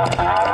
Alô,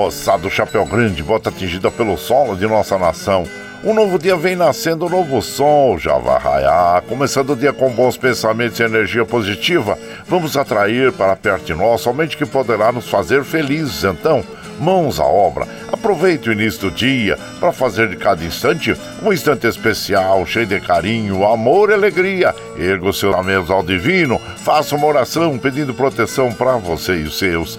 moçada chapéu grande, bota atingida pelo solo de nossa nação. Um novo dia vem nascendo, um novo sol já vai raiar. Começando o dia com bons pensamentos e energia positiva, vamos atrair para perto de nós somente que poderá nos fazer felizes. Então, mãos à obra. Aproveite o início do dia para fazer de cada instante um instante especial, cheio de carinho, amor e alegria. Erga seus amigos ao divino, faça uma oração pedindo proteção para você e os seus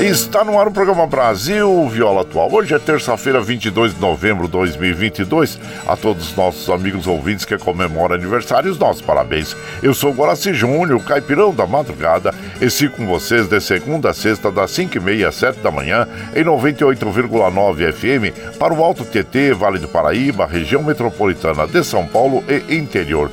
Está no ar o programa Brasil Viola Atual. Hoje é terça-feira, 22 de novembro de 2022. A todos os nossos amigos ouvintes que comemoram aniversários, nossos parabéns. Eu sou Guaraci Júnior, caipirão da madrugada, e sigo com vocês de segunda a sexta, das 5h30 às 7 da manhã, em 98,9 FM, para o Alto TT, Vale do Paraíba, região metropolitana de São Paulo e interior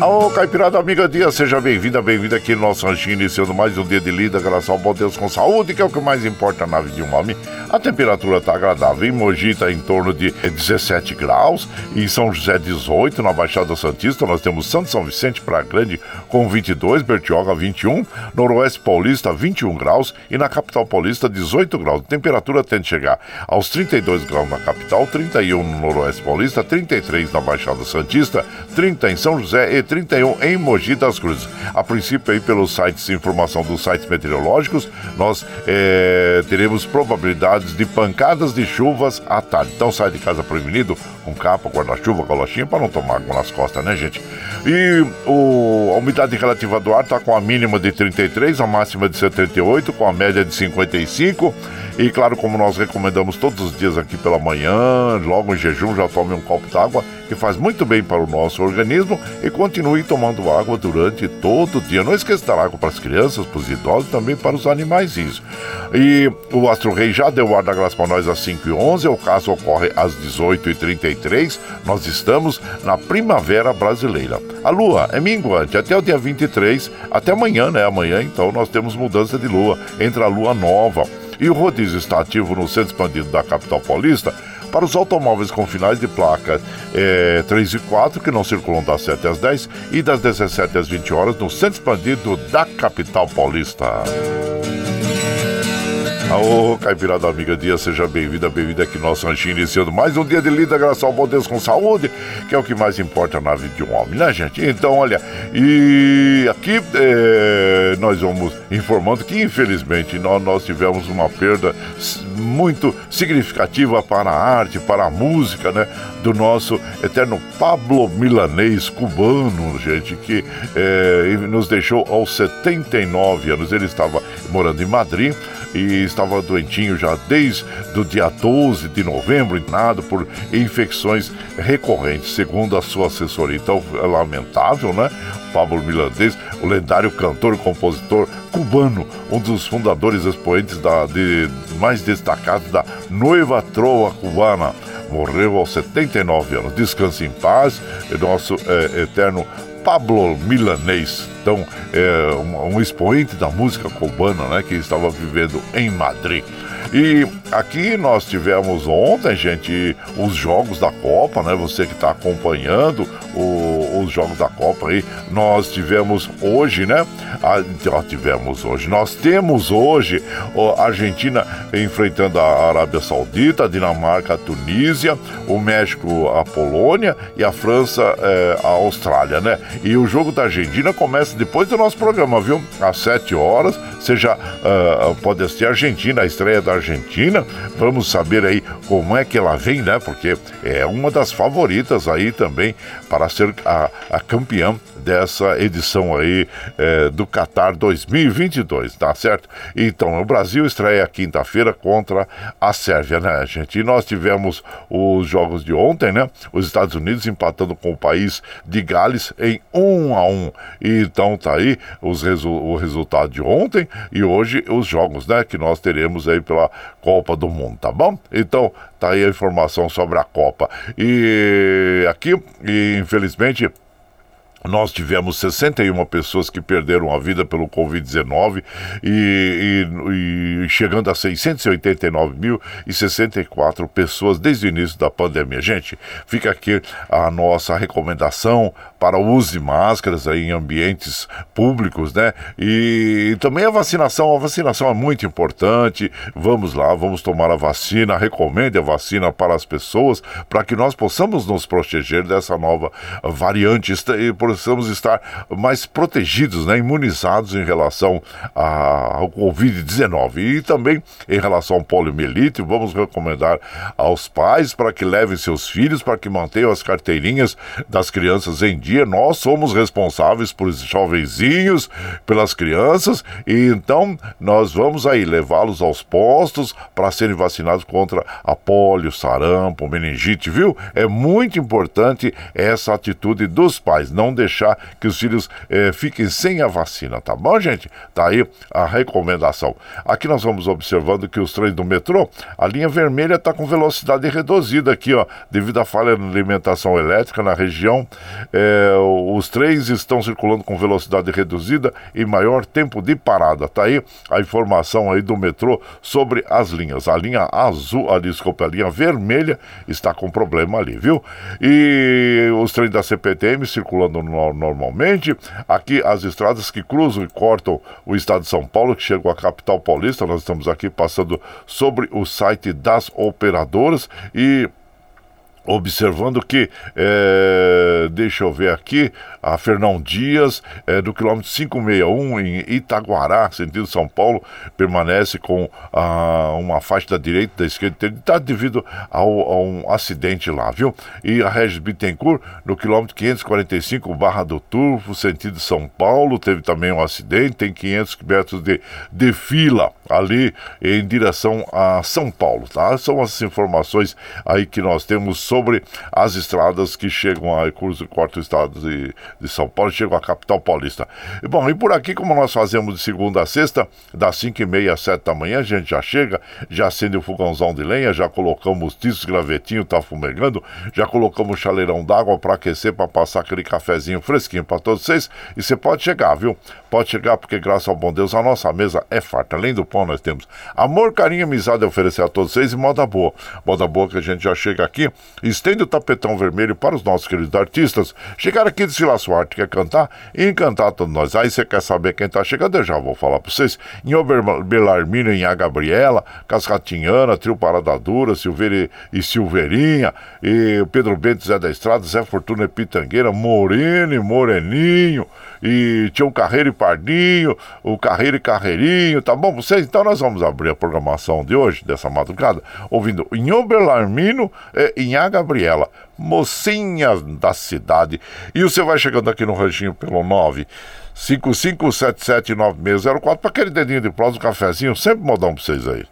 Alô, Caipirada Amiga Dia, seja bem-vinda, bem-vinda aqui no nosso ranchinho, iniciando mais um dia de lida, graças ao bom Deus com saúde, que é o que mais importa na vida de um homem. A temperatura está agradável, em Mogi está em torno de 17 graus, em São José 18, na Baixada Santista nós temos Santo São Vicente para Grande com 22, Bertioga 21, Noroeste Paulista 21 graus e na Capital Paulista 18 graus. A temperatura tende a chegar aos 32 graus na capital, 31 no Noroeste Paulista, 33 na Baixada Santista, 30 em São José e 31 em Mogi das Cruzes. A princípio, aí pelos sites, informação dos sites meteorológicos, nós é, teremos probabilidades de pancadas de chuvas à tarde. Então sai de casa prevenido com capa, guarda-chuva, galochinha para não tomar água nas costas, né, gente? E o, a umidade relativa do ar está com a mínima de 33, a máxima de 78, com a média de 55. E claro, como nós recomendamos todos os dias aqui pela manhã, logo em jejum, já tome um copo d'água que faz muito bem para o nosso organismo e continue tomando água durante todo o dia. Não esqueça da água para as crianças, para os idosos e também para os animaizinhos. E o Astro Rei já deu ar da graça para nós às 5h11, o caso ocorre às 18h33. Nós estamos na primavera brasileira. A lua é minguante até o dia 23, até amanhã, né? Amanhã, então, nós temos mudança de lua entre a lua nova. E o rodízio está ativo no centro expandido da capital paulista para os automóveis com finais de placa é, 3 e 4, que não circulam das 7 às 10 e das 17 às 20 horas no centro expandido da capital paulista. Ô, Caipirada Amiga Dia, seja bem-vinda, bem-vinda aqui no nosso ranchinho, iniciando mais um dia de lida, graças ao bom Deus com saúde, que é o que mais importa na vida de um homem, né, gente? Então, olha, e aqui é, nós vamos informando que, infelizmente, nós, nós tivemos uma perda muito significativa para a arte, para a música, né? Do nosso eterno Pablo Milanês cubano, gente, que é, nos deixou aos 79 anos. Ele estava morando em Madrid e estava doentinho já desde o dia 12 de novembro, internado por infecções recorrentes, segundo a sua assessoria. Então, é lamentável, né? Pablo Milanês, o lendário cantor e compositor cubano, um dos fundadores expoentes da, de, mais destacados da Noiva Trova Cubana. Morreu aos 79 anos. Descanse em paz, nosso é, eterno Pablo Milanês, então é um, um, expoente da música cubana, né, que estava vivendo em Madrid. E aqui nós tivemos ontem, gente, os jogos da Copa, né? Você que está acompanhando o, os jogos da Copa aí, nós tivemos hoje, né? A, nós tivemos hoje, nós temos hoje a Argentina enfrentando a Arábia Saudita, a Dinamarca, a Tunísia, o México, a Polônia e a França, é, a Austrália, né? E o jogo da Argentina começa depois do nosso programa, viu? Às 7 horas, já uh, pode assistir a Argentina, a estreia da Argentina. Vamos saber aí como é que ela vem, né? Porque é uma das favoritas aí também para ser a, a campeã dessa edição aí é, do Qatar 2022, tá certo? Então, o Brasil estreia quinta-feira contra a Sérvia, né, gente? E nós tivemos os jogos de ontem, né? Os Estados Unidos empatando com o país de Gales em 1 um a 1 um. E então tá aí os resu o resultado de ontem e hoje os jogos, né? Que nós teremos aí pela Copa do Mundo, tá bom? Então, tá aí a informação sobre a Copa. E aqui, e, infelizmente, nós tivemos 61 pessoas que perderam a vida pelo Covid-19 e, e, e, chegando a 689.064 pessoas desde o início da pandemia. Gente, fica aqui a nossa recomendação para de máscaras aí em ambientes públicos, né? E, e também a vacinação. A vacinação é muito importante. Vamos lá, vamos tomar a vacina. Recomende a vacina para as pessoas para que nós possamos nos proteger dessa nova variante. Por possamos estar mais protegidos, né, imunizados em relação ao Covid-19. E também em relação ao poliomielite, vamos recomendar aos pais para que levem seus filhos, para que mantenham as carteirinhas das crianças em dia. Nós somos responsáveis por esses jovenzinhos, pelas crianças, e então nós vamos aí levá-los aos postos para serem vacinados contra a polio, sarampo, meningite, viu? É muito importante essa atitude dos pais, não deixar que os filhos eh, fiquem sem a vacina, tá bom, gente? Tá aí a recomendação. Aqui nós vamos observando que os trens do metrô, a linha vermelha está com velocidade reduzida aqui, ó, devido à falha na alimentação elétrica na região. Eh, os trens estão circulando com velocidade reduzida e maior tempo de parada. Tá aí a informação aí do metrô sobre as linhas. A linha azul, a desculpa, a linha vermelha está com problema ali, viu? E os trens da CPTM circulando normalmente. Aqui as estradas que cruzam e cortam o estado de São Paulo, que chegam à capital paulista. Nós estamos aqui passando sobre o site das operadoras e observando que, é, deixa eu ver aqui, a Fernão Dias, é, do quilômetro 561 em Itaguará, sentido São Paulo, permanece com ah, uma faixa da direita da esquerda está devido ao, a um acidente lá, viu? E a Regis Bittencourt, no quilômetro 545, Barra do Turvo, sentido São Paulo, teve também um acidente, tem 500 metros de, de fila. ali em direção a São Paulo, tá? São as informações aí que nós temos sobre as estradas que chegam a curso e quarto estado de, de São Paulo, chegam à capital paulista. Bom, e por aqui, como nós fazemos de segunda a sexta, das 5 e meia às 7 da manhã, a gente já chega, já acende o fogãozão de lenha, já colocamos tiços, gravetinho, tá fumegando, já colocamos chaleirão d'água para aquecer, para passar aquele cafezinho fresquinho para todos vocês. E você pode chegar, viu? Pode chegar, porque graças ao bom Deus a nossa mesa é farta. Além do pão, nós temos amor, carinho e amizade a oferecer a todos vocês e moda boa. Moda boa que a gente já chega aqui, estende o tapetão vermelho para os nossos queridos artistas. Chegar aqui de Suarte, quer cantar e encantar todos nós. Aí você quer saber quem está chegando? Eu já vou falar para vocês. Em Oberbelarmino, em A Gabriela, Cascatinhana, Trio Parada Dura, Silveira e Silveirinha, e Pedro Bento, Zé da Estrada, Zé Fortuna e Pitangueira, Moreno e Moreninho e tinha um Carreiro e Pardinho, o Carreiro e Carreirinho, tá bom vocês? Então nós vamos abrir a programação de hoje, dessa madrugada, ouvindo Inhô Belarmino e Inhá Gabriela, mocinhas da cidade. E você vai chegando aqui no ranchinho pelo 9 55779604 para aquele dedinho de prosa, um cafezinho, sempre modão para vocês aí.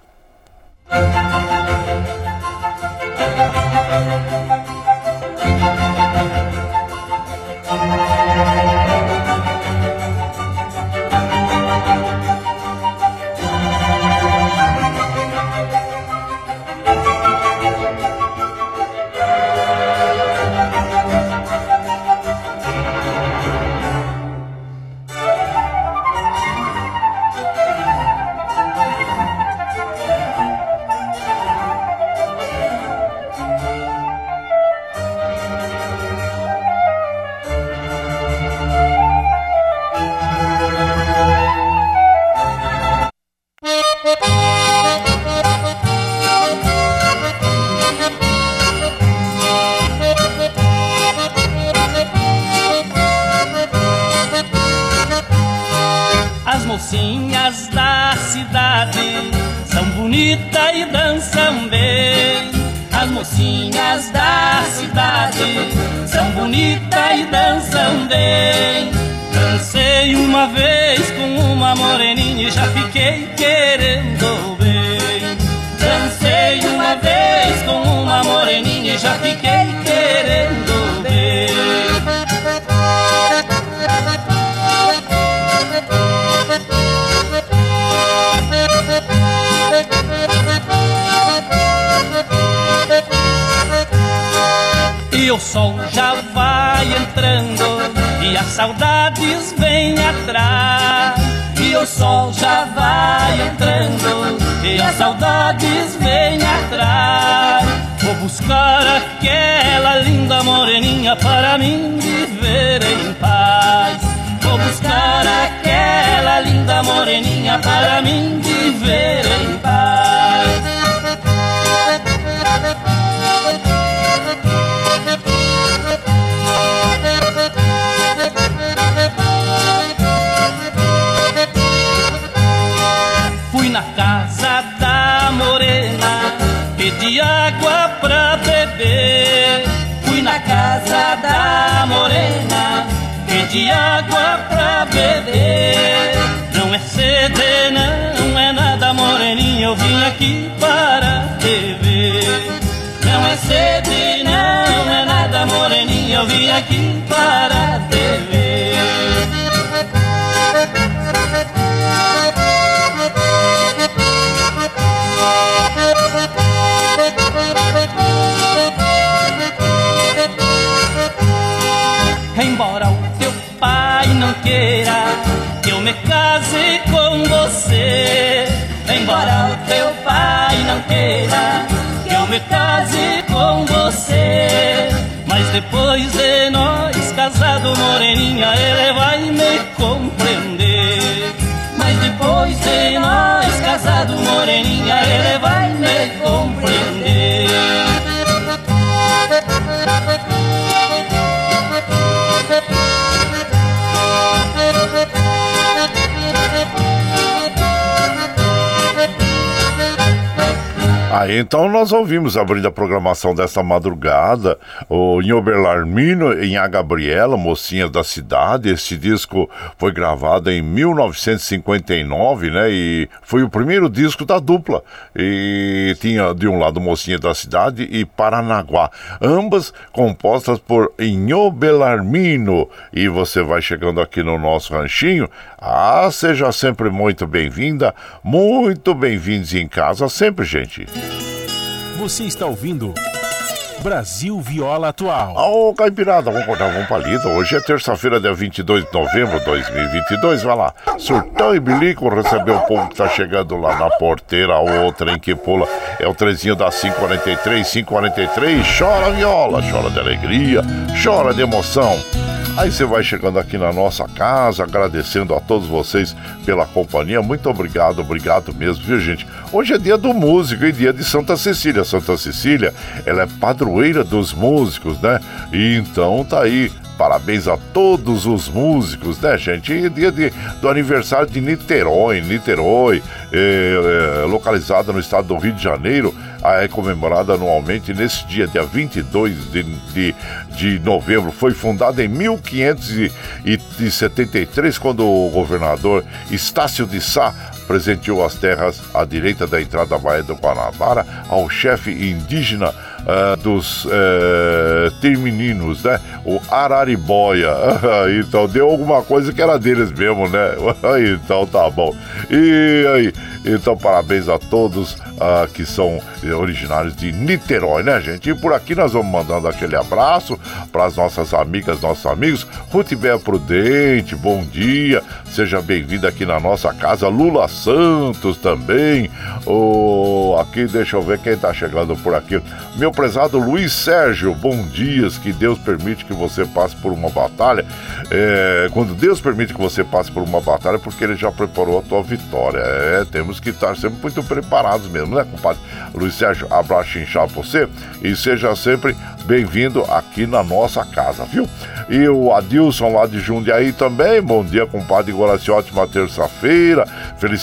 saudades vêm atrás E o sol já vai entrando E as saudades vêm atrás. Vou buscar aquela linda moreninha Para mim viver em paz. Vou buscar aquela linda moreninha Para mim água pra beber. Fui na casa da morena, pedi água pra beber. Não é sede, não é nada, moreninha, eu vim aqui para beber. Não é sede, não é nada, moreninha, eu vim aqui para beber. com você. Embora o teu pai não queira que eu me case com você. Mas depois de nós casado, moreninha, ele vai me compreender. Mas depois de nós casado, moreninha, ele vai me compreender. Ah, então nós ouvimos abrindo a programação desta madrugada o em Oberlarmino, em A Gabriela, Mocinha da Cidade. Este disco foi gravado em 1959, né? E foi o primeiro disco da dupla. E tinha de um lado Mocinha da Cidade e Paranaguá. Ambas compostas por Inho Belarmino. E você vai chegando aqui no nosso ranchinho. Ah, seja sempre muito bem-vinda, muito bem-vindos em casa, sempre, gente. Você está ouvindo Brasil Viola Atual. Ô, Caipirada, vamos cortar um palito. Hoje é terça-feira, dia 22 de novembro de 2022. Vai lá, surtão e bilico, receber o povo que tá chegando lá na porteira. O trem que pula é o trezinho da 543, 543. Chora viola, chora de alegria, chora de emoção. Aí você vai chegando aqui na nossa casa, agradecendo a todos vocês pela companhia. Muito obrigado, obrigado mesmo, viu, gente? Hoje é dia do músico e dia de Santa Cecília. Santa Cecília, ela é padroeira dos músicos, né? E então tá aí Parabéns a todos os músicos, né, gente? E dia de, do aniversário de Niterói, Niterói, é, é, localizada no estado do Rio de Janeiro, é comemorada anualmente nesse dia, dia 22 de, de, de novembro. Foi fundada em 1573, quando o governador Estácio de Sá presenteou as terras à direita da entrada da Baía do Guanabara ao chefe indígena uh, dos uh, termininos, né? O Araribóia. então deu alguma coisa que era deles mesmo, né? então tá bom. E aí, então parabéns a todos uh, que são originários de Niterói, né, gente? E por aqui nós vamos mandando aquele abraço para as nossas amigas, nossos amigos. Ruth Bea Prudente, bom dia. Seja bem-vinda aqui na nossa casa. Lula Santos também. Oh, aqui, deixa eu ver quem tá chegando por aqui. Meu prezado Luiz Sérgio, bom dias. Que Deus permite que você passe por uma batalha. É, quando Deus permite que você passe por uma batalha, porque Ele já preparou a tua vitória. É, temos que estar sempre muito preparados mesmo, né, compadre? Luiz Sérgio, abraço inchado você e seja sempre bem-vindo aqui na nossa casa, viu? E o Adilson lá de Jundiaí também, bom dia, compadre Guaraci, ótima terça-feira.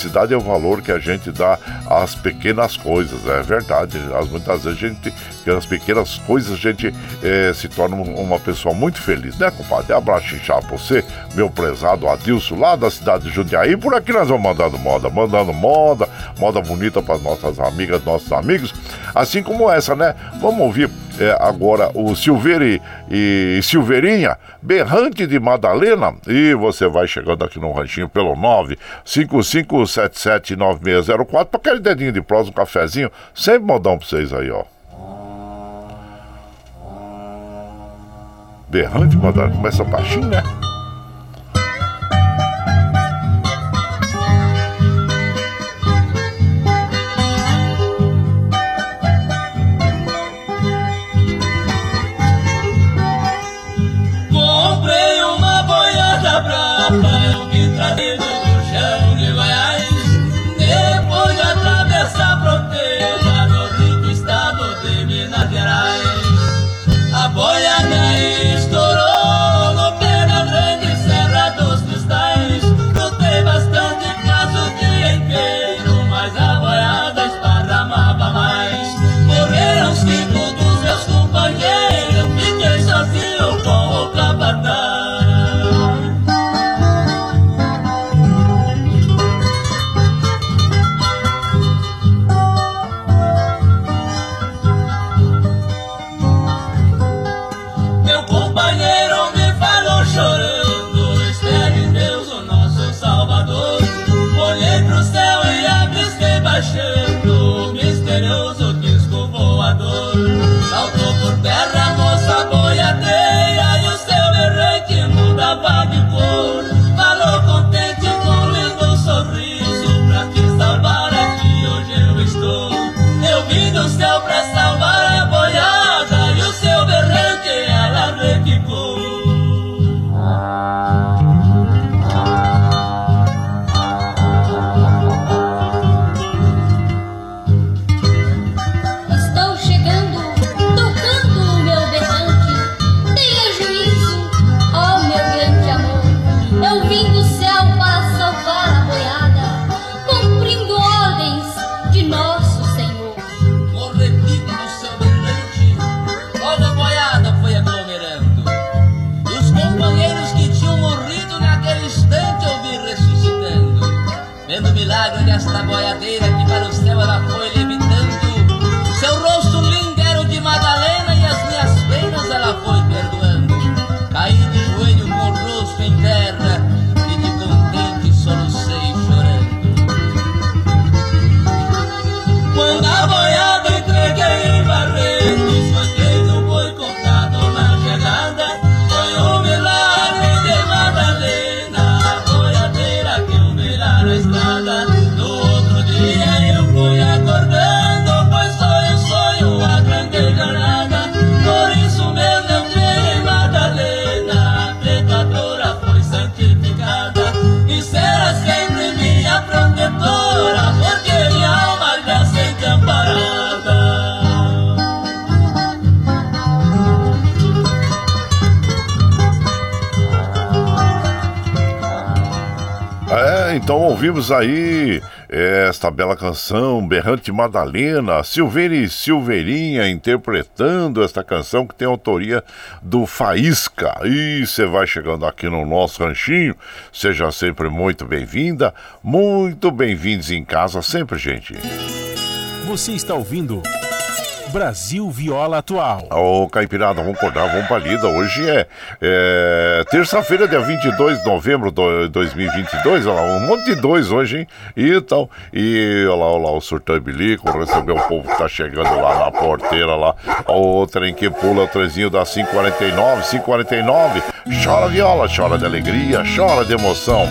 Felicidade é o valor que a gente dá às pequenas coisas, é verdade. As, muitas vezes a gente, as pequenas coisas, a gente é, se torna uma pessoa muito feliz, né, compadre? Abraço inchado pra você, meu prezado Adilson, lá da cidade de Jundiaí. Por aqui nós vamos mandando moda, mandando moda, moda bonita para nossas amigas, nossos amigos, assim como essa, né? Vamos ouvir é, agora o Silveira e, Silveirinha, Berrante de Madalena. E você vai chegando aqui no ranchinho pelo 955779604 para aquele dedinho de prosa, um cafezinho. Sempre modão para vocês aí, ó. Berrante de Madalena, começa baixinho, né? Ouvimos aí é, esta bela canção, Berrante Madalena, Silveira e Silveirinha interpretando esta canção que tem autoria do Faísca. E você vai chegando aqui no nosso ranchinho, seja sempre muito bem-vinda, muito bem-vindos em casa sempre, gente. Você está ouvindo Brasil Viola Atual. Ô, Caipirada, vamos acordar, vamos pra lida. Hoje é, é terça-feira, dia 22 de novembro de 2022. Olha lá, um monte de dois hoje, hein? E tal. E olha lá, olha lá, o surtão bilico, recebeu o povo que tá chegando lá na porteira lá. O trem que pula, o trenzinho da 549, 549. Chora viola, chora de alegria, chora de emoção.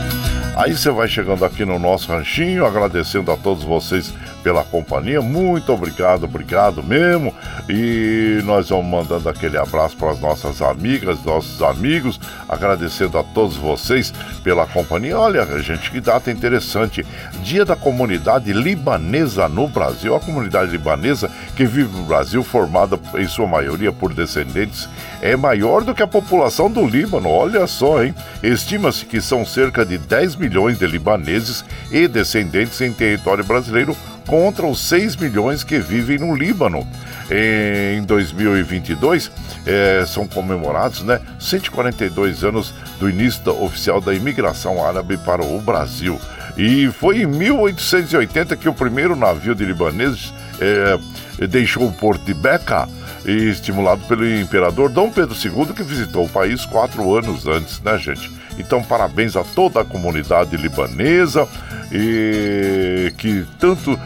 Aí você vai chegando aqui no nosso ranchinho, agradecendo a todos vocês pela companhia. Muito obrigado, obrigado mesmo. E nós vamos mandando aquele abraço para as nossas amigas, nossos amigos, agradecendo a todos vocês pela companhia. Olha, gente, que data interessante. Dia da comunidade libanesa no Brasil. A comunidade libanesa que vive no Brasil, formada em sua maioria por descendentes, é maior do que a população do Líbano. Olha só, hein? Estima-se que são cerca de 10 milhões de libaneses e descendentes em território brasileiro contra os 6 milhões que vivem no Líbano. Em 2022, eh, são comemorados né, 142 anos do início da, oficial da imigração árabe para o Brasil. E foi em 1880 que o primeiro navio de libaneses eh, deixou o porto de Beca, estimulado pelo imperador Dom Pedro II, que visitou o país quatro anos antes, né, gente? Então, parabéns a toda a comunidade libanesa e que tanto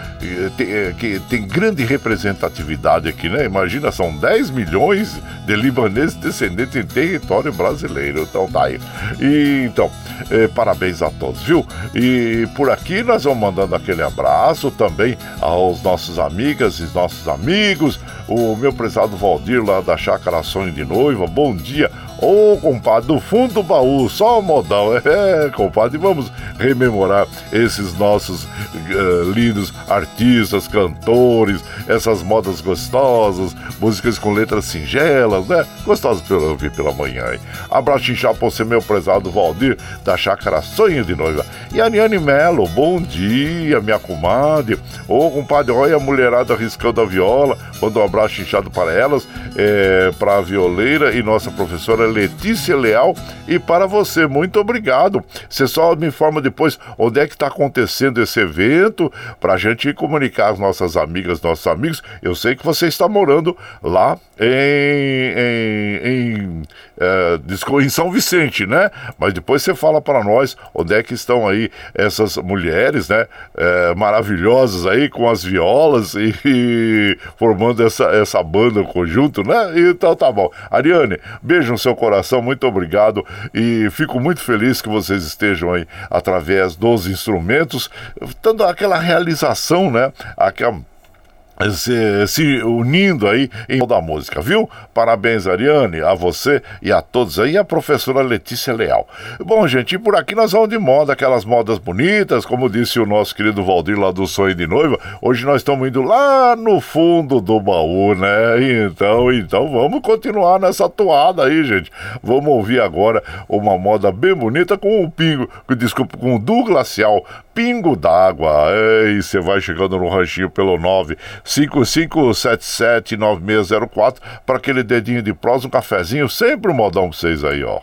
tem, eh, que tem grande representatividade aqui, né? Imagina, são 10 milhões de libaneses descendentes em território brasileiro. Então tá aí. E, então, eh, parabéns a todos, viu? E por aqui nós vamos mandando aquele abraço também aos nossos amigas e nossos amigos. O meu prezado Valdir lá da Chácara Sonho de Noiva, bom dia. Ô, oh, compadre, do fundo do baú, só o modal. É, compadre, vamos rememorar esses nossos uh, lindos artistas, cantores, essas modas gostosas, músicas com letras singelas, né? Gostosas para ouvir pela manhã, hein? Abraço inchado pra você, meu prezado Valdir, da Chácara Sonho de Noiva. E a Niane Melo, bom dia, minha comadre. Ô, oh, compadre, olha a mulherada riscando a viola. Manda um abraço inchado para elas, é, para a violeira e nossa professora Letícia Leal e para você. Muito obrigado. Você só me informa depois onde é que está acontecendo esse evento para a gente comunicar às nossas amigas, nossos amigos. Eu sei que você está morando lá em, em, em, é, em São Vicente, né? Mas depois você fala para nós onde é que estão aí essas mulheres, né? É, maravilhosas aí com as violas e, e formando essa, essa banda, o conjunto, né? Então tá bom. Ariane, beijo no seu coração, muito obrigado e fico muito feliz que vocês estejam aí através dos instrumentos, dando aquela realização, né? Aquela se, se, unindo aí em da música, viu? Parabéns, Ariane, a você e a todos aí, a professora Letícia Leal. Bom, gente, e por aqui nós vamos de moda, aquelas modas bonitas, como disse o nosso querido Valdir lá do Sonho de Noiva. Hoje nós estamos indo lá no fundo do baú, né? Então, então vamos continuar nessa toada aí, gente. Vamos ouvir agora uma moda bem bonita com o pingo, desculpa, com o do glacial, pingo d'água. E você vai chegando no ranchinho pelo 955779604 para aquele dedinho de prós, um cafezinho, sempre um modão pra vocês aí, ó.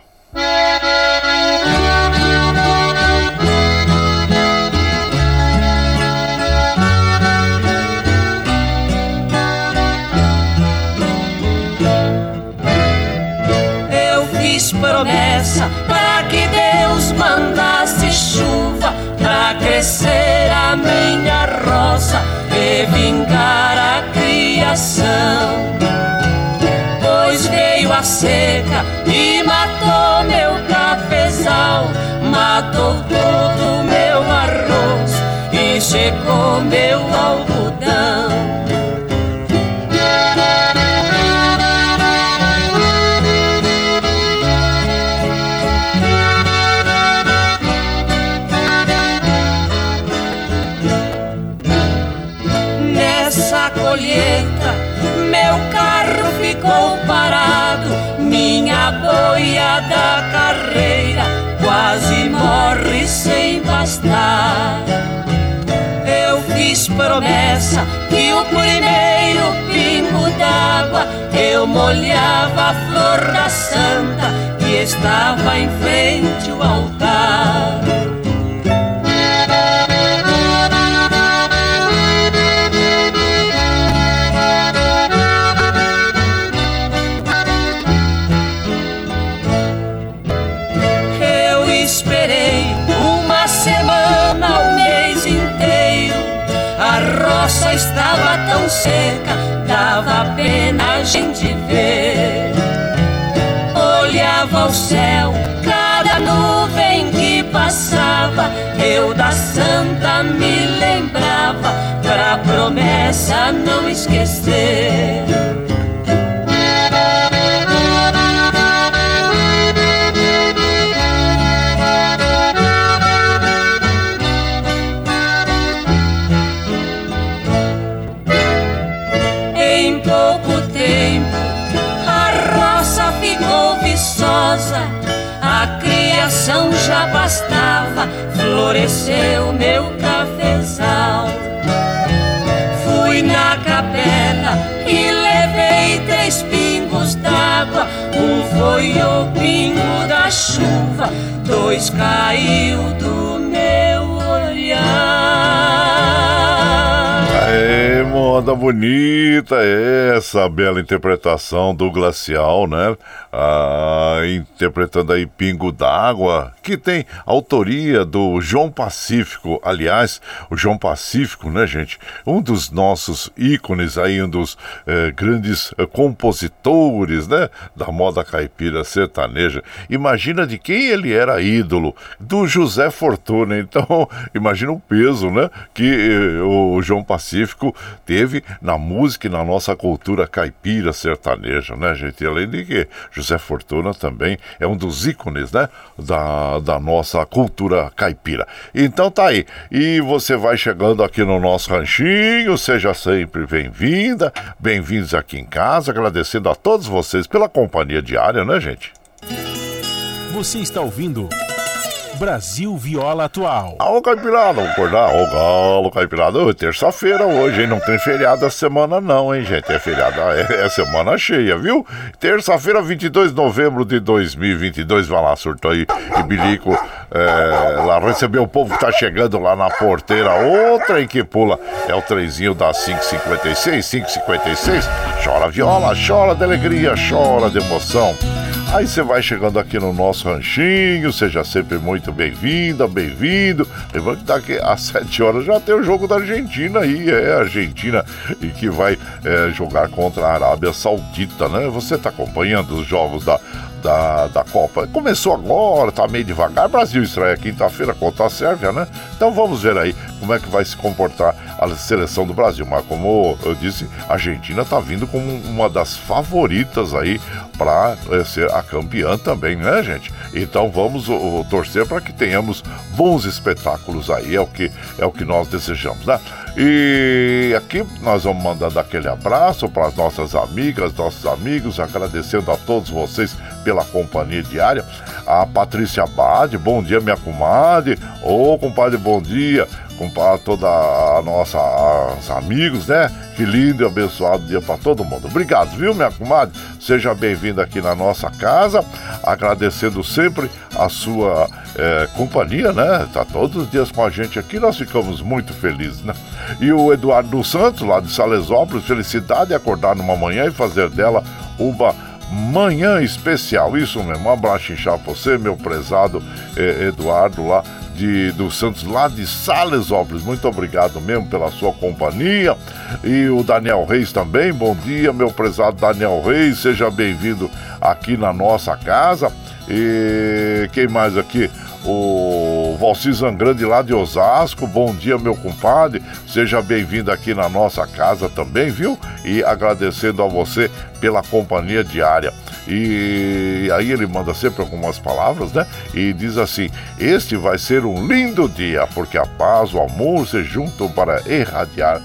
Eu fiz promessa nascer a minha roça e vingar a criação. Pois veio a seca e matou meu cafezal, matou todo meu arroz e secou meu algodão. Boia da carreira quase morre sem bastar. Eu fiz promessa que o primeiro pingo d'água eu molhava a flor da santa que estava em frente ao altar. Semana, o mês inteiro. A roça estava tão seca, dava pena a gente ver. Olhava o céu, cada nuvem que passava, eu da santa me lembrava, pra promessa não esquecer. Floresceu meu cafezal. Fui na capela e levei três pingos d'água, um foi o pingo da chuva, dois caiu do meu olhar. Aê, moda bonita essa bela interpretação do Glacial, né? Ah, interpretando aí Pingo d'Água, que tem autoria do João Pacífico. Aliás, o João Pacífico, né, gente? Um dos nossos ícones aí, um dos eh, grandes eh, compositores, né? Da moda caipira sertaneja. Imagina de quem ele era ídolo, do José Fortuna. Então, imagina o peso, né? Que eh, o João Pacífico teve na música e na nossa cultura caipira sertaneja, né, gente? Além de que José Fortuna também é um dos ícones, né? Da, da nossa cultura caipira. Então tá aí. E você vai chegando aqui no nosso ranchinho, seja sempre bem-vinda, bem-vindos aqui em casa, agradecendo a todos vocês pela companhia diária, né, gente? Você está ouvindo Brasil Viola Atual. Alô, Caipirada, vamos acordar? Ô, galo, Caipirada. Terça-feira hoje, hein? Não tem feriado essa semana não, hein, gente? É feriado, é, é semana cheia, viu? Terça-feira, 22 de novembro de 2022. Vai lá, surtou aí e bilico. É, lá receber o povo que tá chegando lá na porteira. Outra em que pula. É o trenzinho da 556, 556. Chora viola, chora de alegria, chora de emoção. Aí você vai chegando aqui no nosso ranchinho, seja sempre muito bem-vinda, bem-vindo. Lembrando que daqui às 7 horas já tem o jogo da Argentina aí, é a Argentina e que vai é, jogar contra a Arábia Saudita, né? Você está acompanhando os jogos da, da, da Copa. Começou agora, tá meio devagar. Brasil estreia quinta-feira contra a Sérvia, né? Então vamos ver aí como é que vai se comportar a seleção do Brasil. Mas como eu disse, a Argentina tá vindo como uma das favoritas aí para ser a campeã também, né, gente? Então vamos o, torcer para que tenhamos bons espetáculos aí, é o que é o que nós desejamos, né? E aqui nós vamos mandando aquele abraço para as nossas amigas, nossos amigos, agradecendo a todos vocês pela companhia diária. A Patrícia Bade, bom dia, minha comadre. Ô, compadre, bom dia. Compadre, toda a nossa os amigos, né? Que lindo e abençoado dia para todo mundo. Obrigado, viu, minha comadre? Seja bem-vinda aqui na nossa casa, agradecendo sempre a sua é, companhia, né? Tá todos os dias com a gente aqui, nós ficamos muito felizes, né? E o Eduardo dos Santos, lá de Salesópolis, felicidade de acordar numa manhã e fazer dela uma manhã especial. Isso mesmo, um abraço inchado pra você, meu prezado eh, Eduardo, lá de, do Santos, lá de Salesópolis. Muito obrigado mesmo pela sua companhia. E o Daniel Reis também. Bom dia, meu prezado Daniel Reis. Seja bem-vindo aqui na nossa casa. E quem mais aqui? o Valci Zangrande lá de Osasco. Bom dia, meu compadre. Seja bem-vindo aqui na nossa casa também, viu? E agradecendo a você pela companhia diária. E aí ele manda sempre algumas palavras, né? E diz assim: Este vai ser um lindo dia, porque a paz, o amor se juntam para irradiar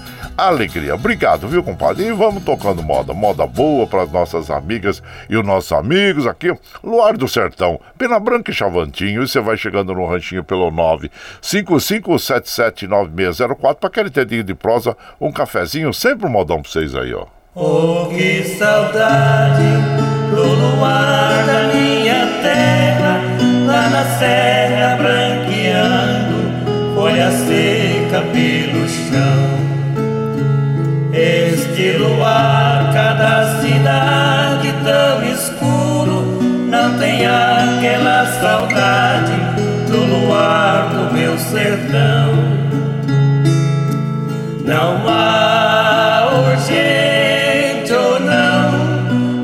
alegria. Obrigado, viu, compadre? E vamos tocando moda, moda boa para as nossas amigas e os nossos amigos aqui. Luar do Sertão, Pena Branca e Chavantinho. E você vai chegando no ranchinho pelo 955779604 para aquele tedinho de prosa, um cafezinho, sempre um modão para vocês aí, ó. Oh, que saudade do luar da minha terra, lá na serra branqueando, folha seca pelo chão. Este luar, cada cidade tão escuro, não tem aquela saudade luar do meu sertão. Não há urgente ou não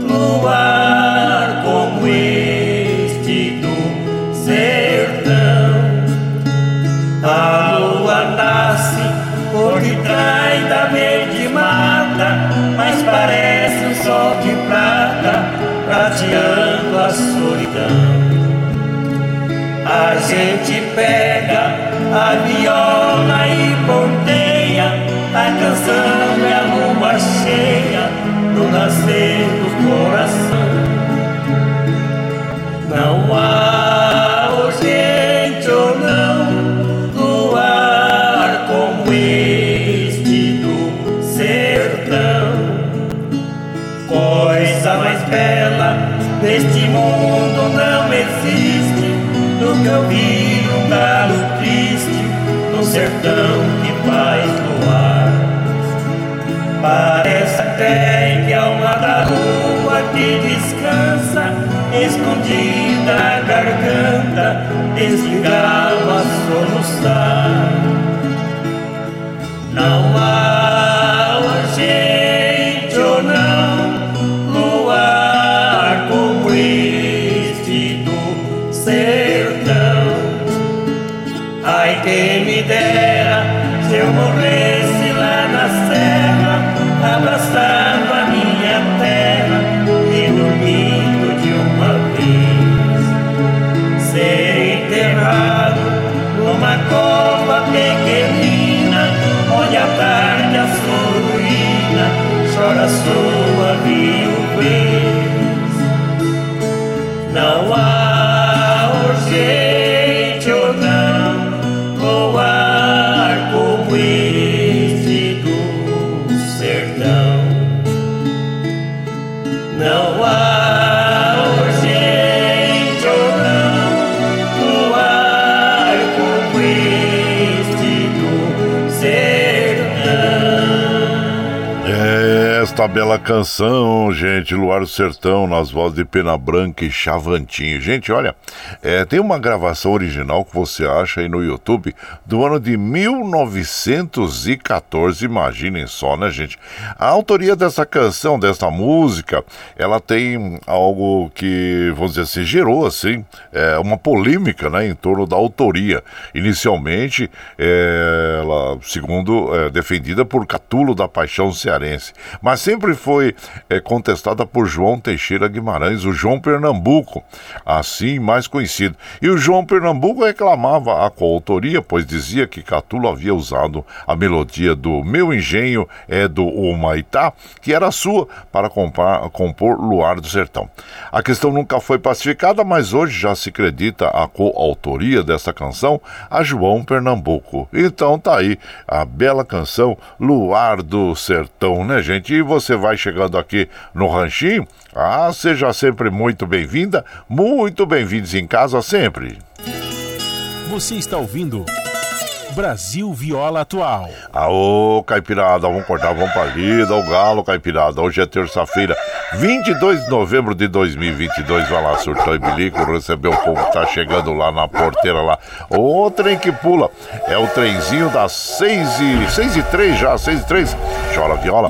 luar como este do sertão. A lua nasce por detrás da verde mata, mas parece um sol de prata prateando a solidão. A gente pega a viola e ponteia a canção é a lua cheia no nascer do coração. Não há urgente ou não luar como este do sertão. Coisa mais bela neste mundo que ouvir um galo triste no sertão que faz luar. Parece até que a alma da rua que descansa, escondida na garganta, desse galo a soluçar. Não há chora sua viuvez. Bela canção, gente, Luar do Sertão, nas vozes de Pena Branca e Chavantinho. Gente, olha, é, tem uma gravação original que você acha aí no YouTube do ano de 1914, imaginem só, né, gente? A autoria dessa canção, dessa música, ela tem algo que, vamos dizer assim, gerou, assim, é, uma polêmica, né, em torno da autoria. Inicialmente, é, ela, segundo, é, defendida por Catulo da Paixão Cearense, mas sempre foi é, contestada por João Teixeira Guimarães, o João Pernambuco, assim mais conhecido. E o João Pernambuco reclamava a coautoria, pois dizia que Catulo havia usado a melodia do Meu Engenho é do Humaitá, que era sua, para compar, compor Luar do Sertão. A questão nunca foi pacificada, mas hoje já se acredita a coautoria dessa canção a João Pernambuco. Então tá aí a bela canção Luar do Sertão, né, gente? E você vai chegando aqui no Ranchinho. Ah, seja sempre muito bem-vinda, muito bem-vindos em casa sempre. Você está ouvindo Brasil Viola Atual. Aô, Caipirada, vamos cortar, vamos pra lida, o galo, Caipirada. Hoje é terça-feira, 22 de novembro de 2022, vai lá, surtou e bilico, recebeu o povo que tá chegando lá na porteira lá. O trem que pula é o trenzinho das 6 e, 6 e 3 já, 6 e 3. Chora viola,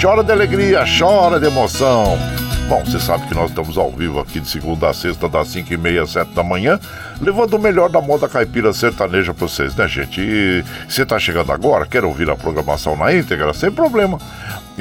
chora de alegria, chora de emoção. Bom, você sabe que nós estamos ao vivo aqui de segunda a sexta, das 5 e meia, 7 da manhã, levando o melhor da moda caipira sertaneja para vocês, né, gente? E você tá chegando agora, quer ouvir a programação na íntegra? Sem problema.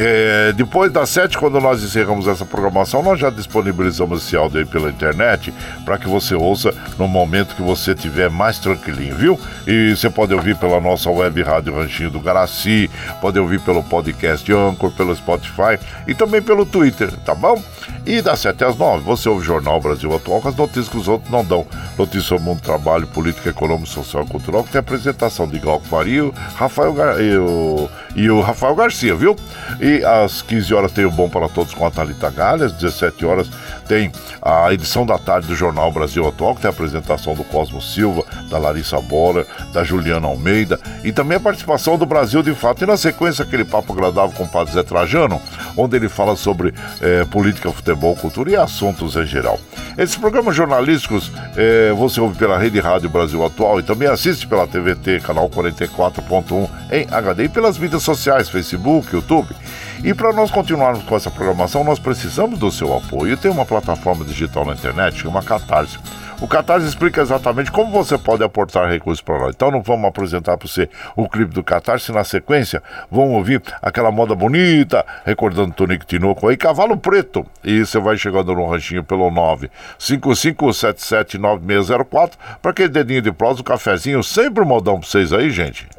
É, depois das sete, quando nós encerramos essa programação, nós já disponibilizamos esse áudio aí pela internet para que você ouça no momento que você estiver mais tranquilinho, viu? E você pode ouvir pela nossa web rádio Ranchinho do Garaci, pode ouvir pelo podcast Anchor, pelo Spotify e também pelo Twitter, tá bom? E das 7 às 9, você ouve o Jornal Brasil Atual com as notícias que os outros não dão. Notícias sobre o mundo do trabalho, política, econômica, social e cultural, que tem apresentação de Galco Faria Rafael e, o... e o Rafael Garcia, viu? E às 15 horas tem o Bom para Todos com a Thalita Galha, às 17 horas tem a edição da tarde do Jornal Brasil Atual, que tem a apresentação do Cosmo Silva, da Larissa Bora, da Juliana Almeida e também a participação do Brasil de Fato. E na sequência, aquele papo agradável com o Padre Zé Trajano, onde ele fala sobre eh, política, futebol, cultura e assuntos em geral. Esses programas jornalísticos eh, você ouve pela Rede Rádio Brasil Atual e também assiste pela TVT, canal 44.1 em HD e pelas mídias sociais, Facebook, YouTube. E para nós continuarmos com essa programação, nós precisamos do seu apoio. Tem uma plataforma digital na internet, chama Catarse. O Catarse explica exatamente como você pode aportar recursos para nós. Então, não vamos apresentar para você o clipe do Catarse. Na sequência, vamos ouvir aquela moda bonita, recordando Tonico Tinoco aí, Cavalo Preto. E você vai chegando no ranchinho pelo 955779604 para aquele dedinho de prosa, o cafezinho, sempre um modão para vocês aí, gente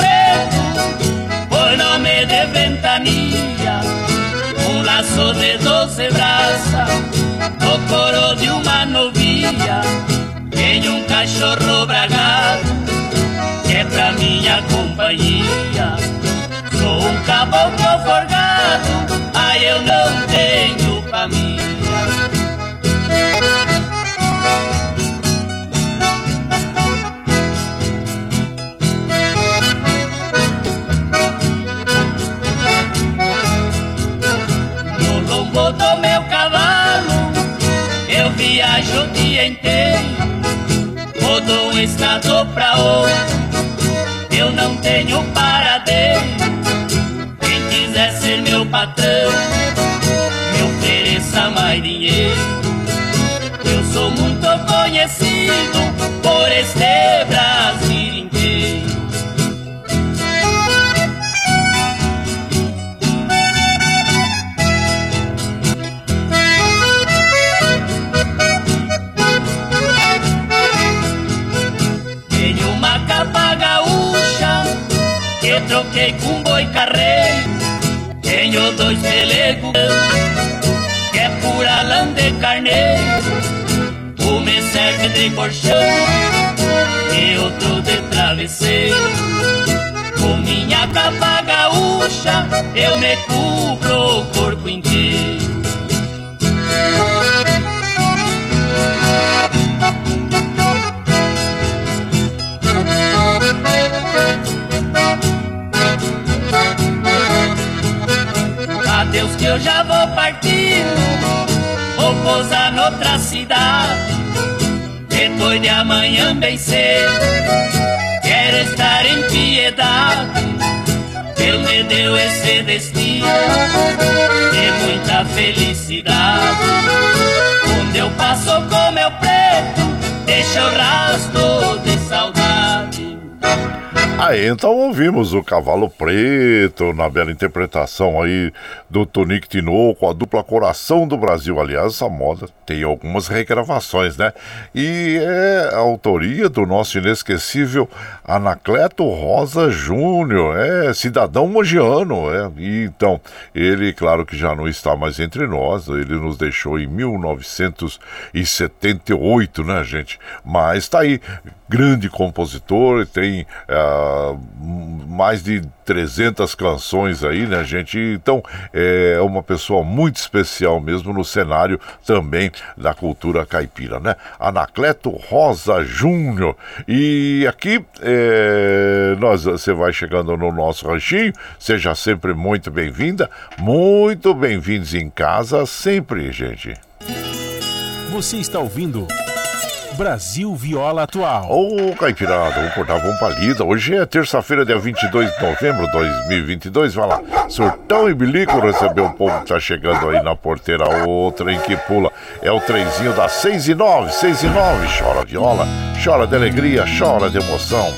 ventanilla, un lazo de doce brazas, o coro de uma novilha, tenho um cachorro bragado, que é pra minha companhia. Sou um caboclo forgado, ai eu viajo o dia inteiro, vou de um estado pra outro, eu não tenho paradeiro. Quem quiser ser meu patrão, me ofereça mais dinheiro. Eu sou muito conhecido por este troquei com boi carreiro. Tenho dois pelegos, que é pura lã de carneiro. Um me serve de colchão e outro de travesseiro. Com minha capa gaúcha eu me cubro o corpo inteiro. Eu já vou partindo, vou pousar noutra cidade. Depois de amanhã bem cedo, quero estar em piedade. Deus me deu esse destino de muita felicidade. Onde eu passo com meu preto, deixa o rastro Aí então ouvimos o Cavalo Preto na bela interpretação aí do Tonique Tinoco, a dupla Coração do Brasil. Aliás, essa moda tem algumas regravações, né? E é a autoria do nosso inesquecível Anacleto Rosa Júnior, é cidadão mogiano, é. E, então, ele, claro que já não está mais entre nós, ele nos deixou em 1978, né, gente? Mas tá aí, grande compositor, tem uh, mais de 300 canções aí, né, gente? Então, é uma pessoa muito especial mesmo no cenário também da cultura caipira, né? Anacleto Rosa Júnior. E aqui, é, nós, você vai chegando no nosso ranchinho, seja sempre muito bem-vinda, muito bem-vindos em casa sempre, gente. Você está ouvindo Brasil Viola Atual. Ô, oh, Caipirada, vamos cortar uma palida. Hoje é terça-feira, dia 22 de novembro de 2022. Vai lá, surtão e bilico recebeu o povo que tá chegando aí na porteira. O trem que pula é o trenzinho das 6 e 9, 6 e 9. Chora viola, chora de alegria, chora de emoção.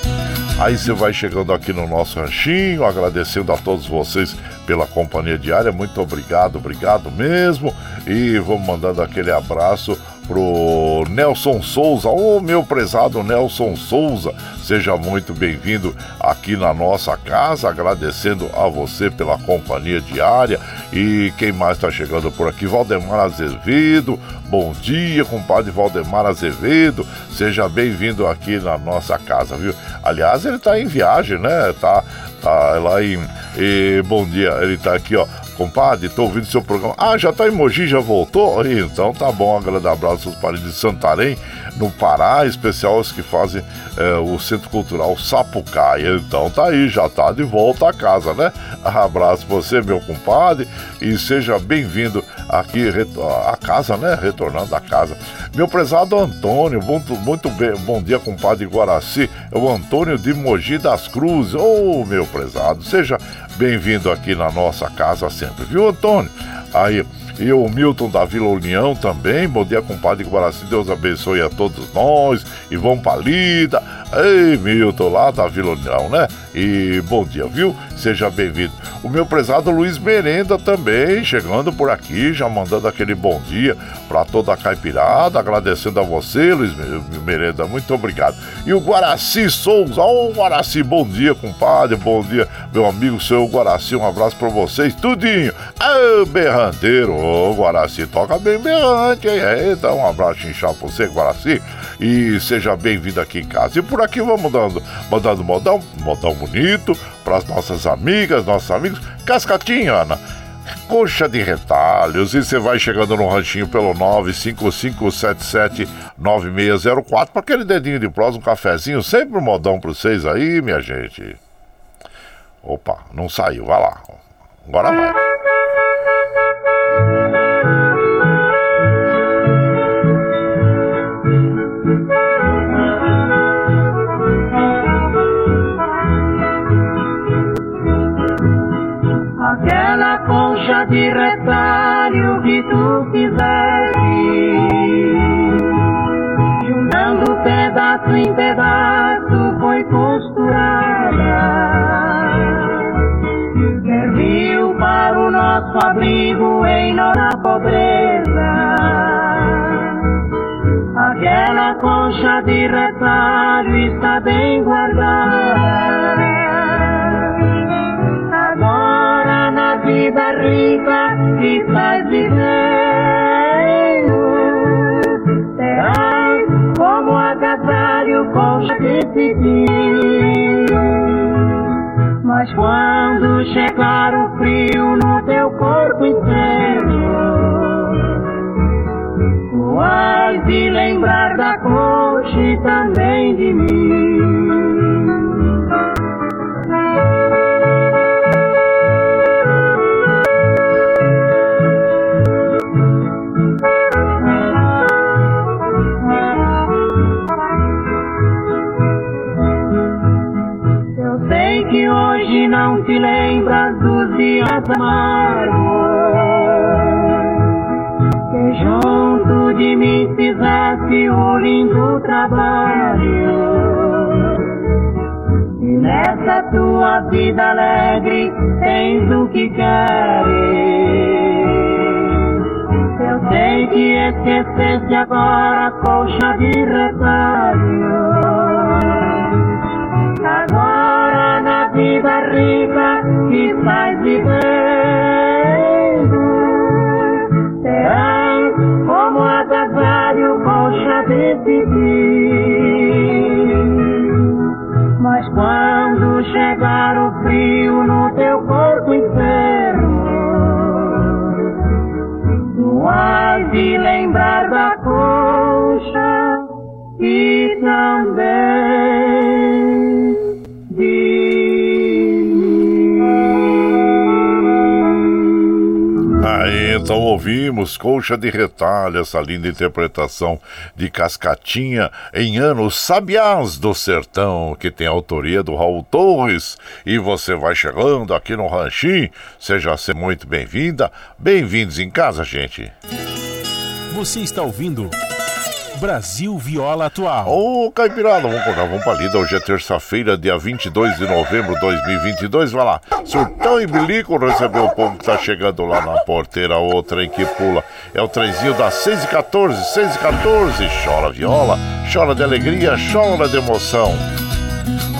Aí você vai chegando aqui no nosso ranchinho, agradecendo a todos vocês pela companhia diária. Muito obrigado, obrigado mesmo. E vamos mandando aquele abraço pro Nelson Souza, ô oh, meu prezado Nelson Souza, seja muito bem-vindo aqui na nossa casa, agradecendo a você pela companhia diária e quem mais está chegando por aqui, Valdemar Azevedo, bom dia, compadre Valdemar Azevedo, seja bem-vindo aqui na nossa casa, viu? Aliás, ele está em viagem, né? Tá, tá lá em. E, bom dia, ele está aqui, ó Compadre, tô ouvindo seu programa. Ah, já tá em Mogi, já voltou? Então tá bom, um grande abraço aos parentes de Santarém, no Pará, especial os que fazem é, o Centro Cultural Sapucaia. Então tá aí, já tá de volta a casa, né? Abraço você, meu compadre, e seja bem-vindo aqui à casa, né? Retornando à casa. Meu prezado Antônio, muito, muito bem, bom dia, compadre Guaraci. É o Antônio de Mogi das Cruzes. Ô, oh, meu prezado, seja bem-vindo aqui na nossa casa sempre, viu, Antônio? Aí, e o Milton da Vila União também. Bom dia, compadre Guaraci. Deus abençoe a todos nós. E vão palida. Ei, Milton, lá da Vila União, né? E bom dia, viu? Seja bem-vindo. O meu prezado Luiz Merenda também, chegando por aqui, já mandando aquele bom dia para toda a caipirada, agradecendo a você, Luiz Merenda, muito obrigado. E o Guaraci Souza, ô oh, Guaraci, bom dia, compadre, bom dia, meu amigo, seu Guaraci, um abraço para vocês, tudinho. Ô, berranteiro, ô, Guaraci, toca bem berrante, hein? Então, um abraço inchado pra você, Guaraci, e seja bem-vindo aqui em casa. E por aqui vamos dando, mandando modão, modão bonito para as nossas amigas, nossos amigos. Cascatinha, Ana. Coxa de retalhos. E você vai chegando no ranchinho pelo 955779604 para aquele dedinho de prosa, um cafezinho, sempre um modão para vocês aí, minha gente. Opa, não saiu, vai lá. Agora vai. De retalho que tu fizeste, juntando pedaço em pedaço foi costurada. Serviu para o nosso abrigo em nossa pobreza. Aquela concha de retalho está bem guardada. Vida rica que estás vivendo. Serás como agasalho com de Mas quando chegar o frio no teu corpo inteiro, has de lembrar da coxa e também de mim. Dos dias amargos que junto de mim fizeste o lindo trabalho. E Nessa tua vida alegre tens o que queres. Eu sei que esqueceste agora, colcha de retalho. Agora na vida rica que estás vivendo, terás como agasalho, colcha de pedir. Mas quando chegar o frio no teu corpo enfermo, tu has de lembrar da colcha e também então ouvimos Colcha de Retalho, essa linda interpretação de Cascatinha em anos Sabiás do Sertão, que tem a autoria do Raul Torres. E você vai chegando aqui no Ranchinho, seja muito bem-vinda, bem-vindos em casa, gente. Você está ouvindo Brasil Viola Atual. Ô, Caipirada, vamos acordar, vamos pra lida. Hoje é terça-feira, dia 22 de novembro de 2022. Vai lá, surtão e bilico recebeu o povo que tá chegando lá na porteira. Outra em que pula é o trenzinho das 6 e 14, 6 e 14. Chora viola, chora de alegria, chora de emoção.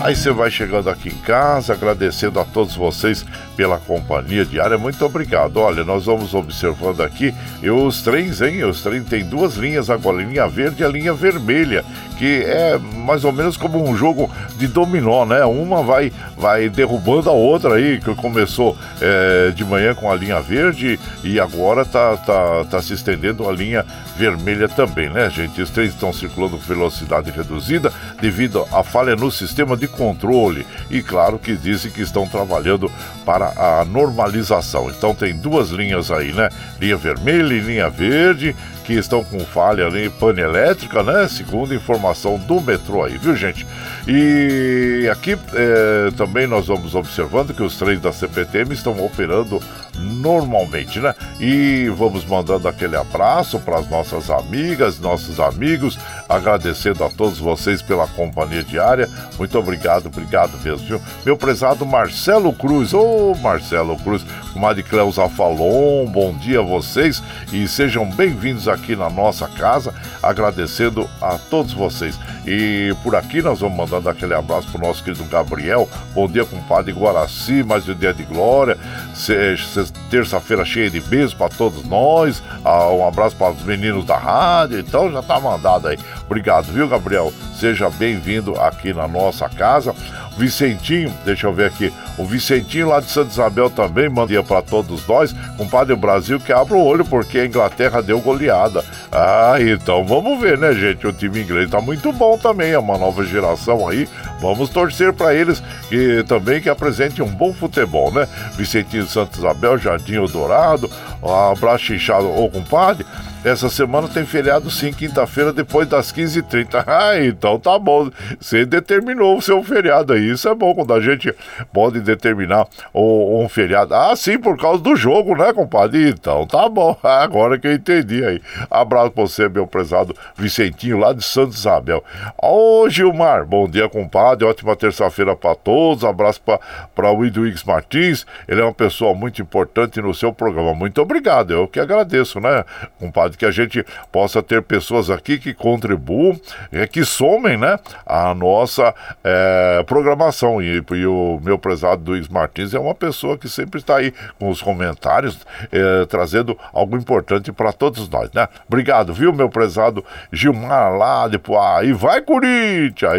Aí você vai chegando aqui em casa, agradecendo a todos vocês pela companhia diária. Muito obrigado. Olha, nós vamos observando aqui os trens, hein? Os trens tem duas linhas agora, a linha verde e a linha vermelha, que é mais ou menos como um jogo de dominó, né? Uma vai, vai derrubando a outra aí, que começou é, de manhã com a linha verde e agora tá, tá, tá se estendendo a linha vermelha também, né, gente? Os trens estão circulando com velocidade reduzida devido à falha no sistema de controle. E claro que dizem que estão trabalhando para a normalização. Então tem duas linhas aí, né? Linha vermelha e linha verde, que estão com falha ali, pane elétrica, né? Segundo informação do metrô aí, viu, gente? E aqui é, também nós vamos observando que os trens da CPTM estão operando normalmente, né? E vamos mandando aquele abraço para as nossas amigas, nossos amigos, agradecendo a todos vocês pela companhia diária. Muito obrigado, obrigado mesmo, viu? Meu prezado Marcelo Cruz, ô Marcelo Cruz, comadre Cleusa Falon, bom dia a vocês e sejam bem-vindos aqui na nossa casa, agradecendo a todos vocês. E por aqui nós vamos mandando aquele abraço pro nosso querido Gabriel. Bom dia, compadre Guaraci, mais um dia de glória. Se- se- Terça-feira cheia de beijos para todos nós. Ah, um abraço para os meninos da rádio. Então já tá mandado aí. Obrigado, viu, Gabriel? Seja bem-vindo aqui na nossa casa. Vicentinho, deixa eu ver aqui. O Vicentinho lá de Santa Isabel também manda para todos nós. Compadre Brasil que abra o olho porque a Inglaterra deu goleada. Ah, então vamos ver, né, gente? O time inglês tá muito bom também. É uma nova geração aí. Vamos torcer para eles que também que apresentem um bom futebol, né? Vicentinho de Santa Isabel, Jardim Eldorado, um abraço inchado, ô compadre. Essa semana tem feriado sim, quinta-feira, depois das 15h30. Ah, então tá bom. Você determinou o seu feriado aí. Isso é bom quando a gente pode determinar um feriado. Ah, sim, por causa do jogo, né, compadre? Então tá bom. Agora que eu entendi aí. Abraço pra você, meu prezado Vicentinho, lá de Santa Isabel. Ô, Gilmar, bom dia, compadre. Ótima terça-feira pra todos. Abraço pra, pra Widwigs Martins. Ele é uma pessoa muito importante no seu programa. Muito obrigado. Eu que agradeço, né, compadre? Que a gente possa ter pessoas aqui que contribuam, é, que somem, né, a nossa é, programação. E, e o meu prezado Luiz Martins é uma pessoa que sempre está aí com os comentários, é, trazendo algo importante para todos nós, né? Obrigado, viu, meu prezado Gilmar lá de Poá. E vai, Corinthians!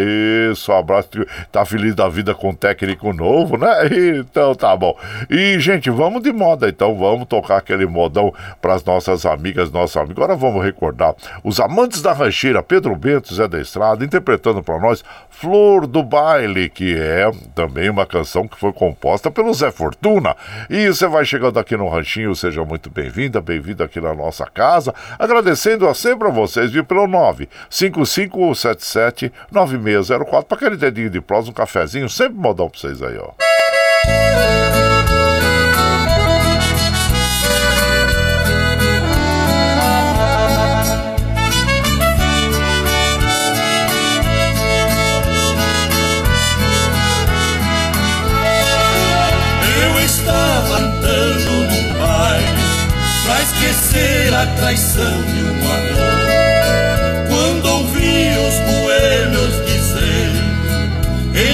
Isso, um abraço. Tá feliz da vida com um técnico novo, né? Então tá bom. E, gente, vamos de moda, então. Vamos tocar aquele modão para as nossas amigas, nossos Agora vamos recordar os amantes da rancheira, Pedro Bento, Zé da Estrada, interpretando para nós Flor do Baile, que é também uma canção que foi composta pelo Zé Fortuna. E você vai chegando aqui no Ranchinho, seja muito bem-vinda, bem-vindo aqui na nossa casa. Agradecendo a sempre a vocês, viu, pelo 955779604 para aquele dedinho de prosa, um cafezinho, sempre modão para vocês aí, ó. Coração e um amor. Quando ouvi os boêmios dizer,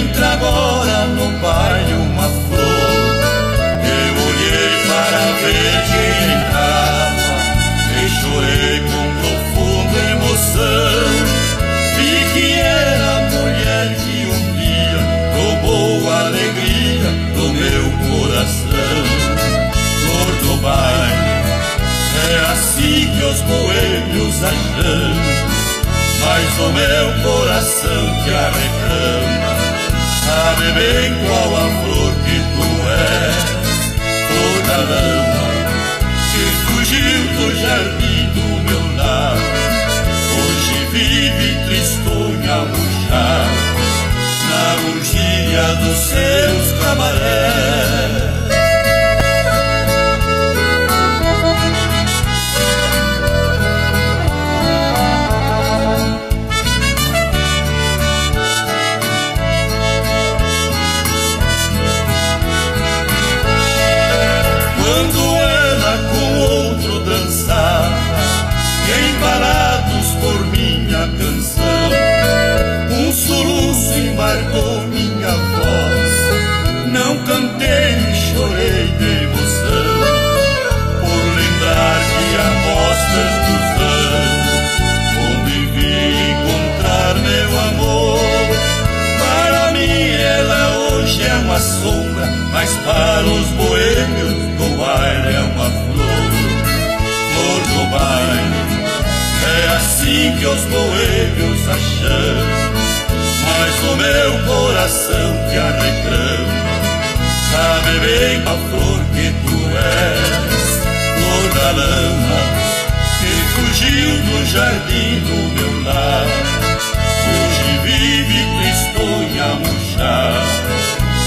entra agora no baile uma flor. Eu olhei para ver quem entrava os boêmios achamos. Mas o meu coração te a Sabe bem qual a flor que tu és Flor da lama Que fugiu do jardim do meu lar Hoje vive tristonha murchada Na urgia dos seus cabarés embargou minha voz. Não cantei e chorei de emoção, por lembrar que após tantos anos, onde vim encontrar meu amor, para mim ela hoje é uma sombra, mas para os boêmios do baile é uma flor, flor do baile. É assim que os boêmios achamos, mas o meu coração te a reclama. Sabe bem a flor que tu és, flor da lama, que fugiu do jardim do meu lar. Hoje vive tristonha murchar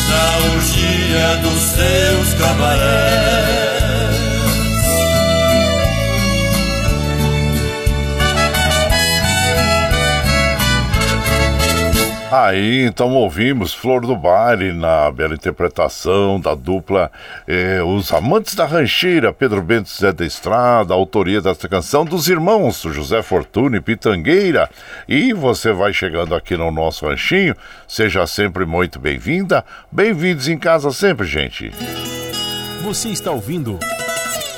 na urgia dos seus cabarés. Aí então ouvimos Flor do Baile na bela interpretação da dupla eh, Os Amantes da Rancheira, Pedro Bento Zé da Estrada, a autoria desta canção dos irmãos José Fortuna e Pitangueira. E você vai chegando aqui no nosso ranchinho, seja sempre muito bem-vinda, bem-vindos em casa sempre, gente. Você está ouvindo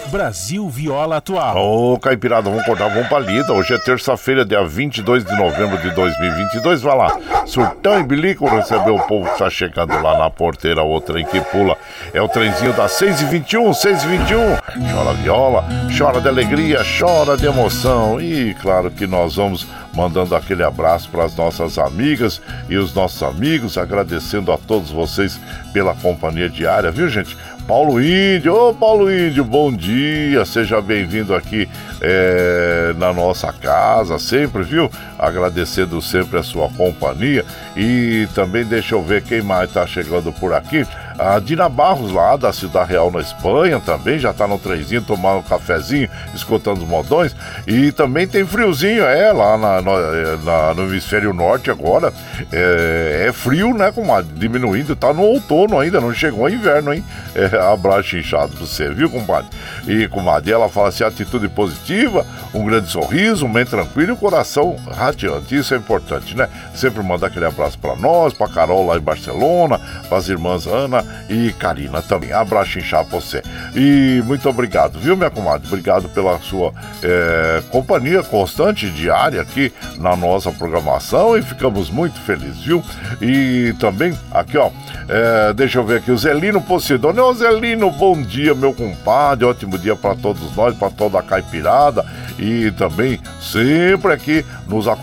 Brasil Viola Atual. Ô, Caipirada, vamos acordar, vamos pra lida. Hoje é terça-feira, dia 22 de novembro de 2022. Vai lá, surtão e bilico recebeu o povo que tá chegando lá na porteira, o trem que pula. É o trenzinho das 6h21, 6h21. Chora viola, chora de alegria, chora de emoção. E claro que nós vamos mandando aquele abraço para as nossas amigas e os nossos amigos, agradecendo a todos vocês pela companhia diária, viu, gente? Paulo Índio, ô Paulo Índio, bom dia, seja bem-vindo aqui é, na nossa casa, sempre, viu? Agradecendo sempre a sua companhia e também deixa eu ver quem mais tá chegando por aqui. A Dina Barros lá da Cidade Real na Espanha também já tá no trenzinho tomando um cafezinho, escutando os modões. E também tem friozinho, é, lá na, no, na- no hemisfério norte agora. É, é frio, né, comadre? Diminuindo, tá no outono ainda, não chegou o inverno, hein? É, abraço inchado pra você, viu, compadre? E, comadre, ela fala assim: atitude positiva, um grande sorriso, um mente tranquilo e o coração radiante. Isso é importante, né? Sempre mandar aquele abraço pra nós, pra Carol lá em Barcelona, pras irmãs Ana e Karina também. Abraço inchado você. E muito obrigado, viu, minha comadre? Obrigado pela sua é, companhia constante, diária aqui na nossa programação e ficamos muito felizes, viu? E também, aqui ó, é, deixa eu ver aqui, o Zelino Posidônio. Ô Zelino, bom dia, meu compadre, ótimo dia para todos nós, para toda a caipirada e também sempre aqui nos acompanhando,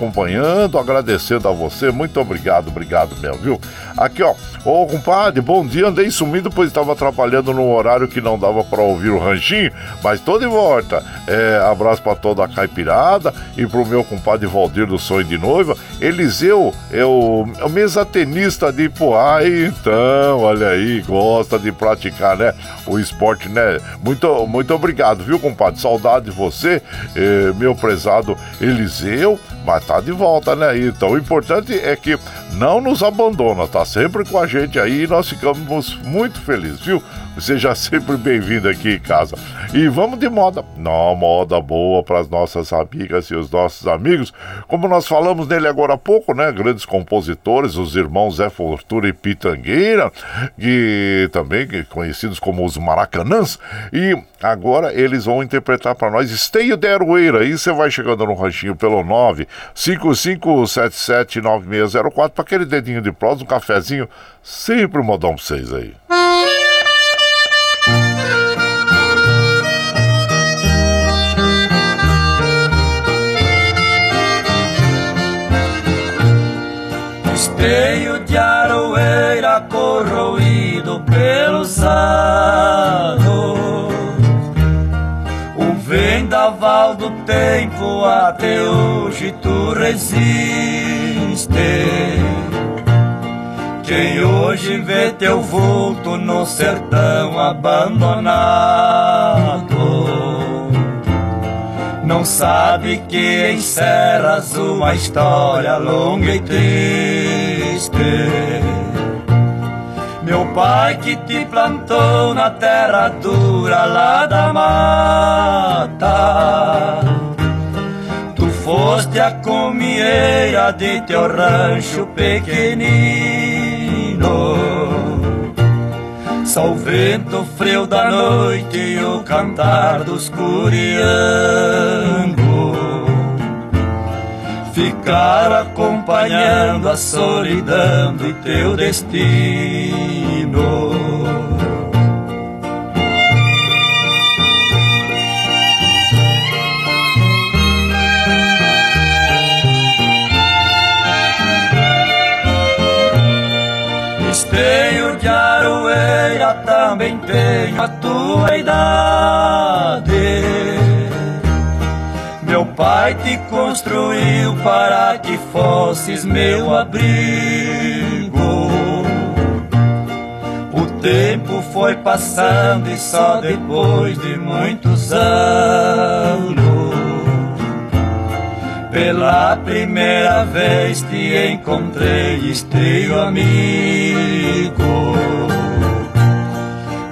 agradecendo a você, muito obrigado, obrigado mesmo, viu? Aqui ó, ô compadre, bom dia, andei sumido pois estava trabalhando num horário que não dava para ouvir o ranchinho, mas tô de volta. É, abraço para toda a caipirada e pro meu compadre Valdir do Sonho de Noiva. Eliseu é o, é o mesatenista de Ipoá, então, olha aí, gosta de praticar, né? O esporte, né? Muito, muito obrigado, viu, compadre? Saudade de você. eh, meu prezado Eliseu, mas tá de volta, né? Então o importante é que não nos abandona, tá sempre com a gente aí e nós ficamos muito felizes, viu? Seja sempre bem-vindo aqui em casa. E vamos de moda. Não, moda boa para as nossas amigas e os nossos amigos. Como nós falamos nele agora há pouco, né? Grandes compositores, os irmãos Zé Fortuna e Pitangueira, que também conhecidos como os Maracanãs. E agora eles vão interpretar para nós Esteio de Aroeira. Aí você vai chegando no ranchinho pelo 955779604 para aquele dedinho de prosa, um cafezinho. Sempre um modão para vocês aí. Esteio de aroeira corroído pelos anos. O vendaval do tempo até hoje tu resiste Quem hoje vê teu vulto no sertão abandonado não sabe que encerras uma história longa e triste. Meu pai que te plantou na terra dura lá da mata. Foste a comieira de teu rancho pequenino. Só o vento frio da noite e o cantar dos curiangos. Ficar acompanhando a solidão do teu destino Esteio de aroeira também tenho a tua idade. Meu pai te construiu para que fosses meu abrigo. O tempo foi passando e só depois de muitos anos pela primeira vez te encontrei, esteio amigo.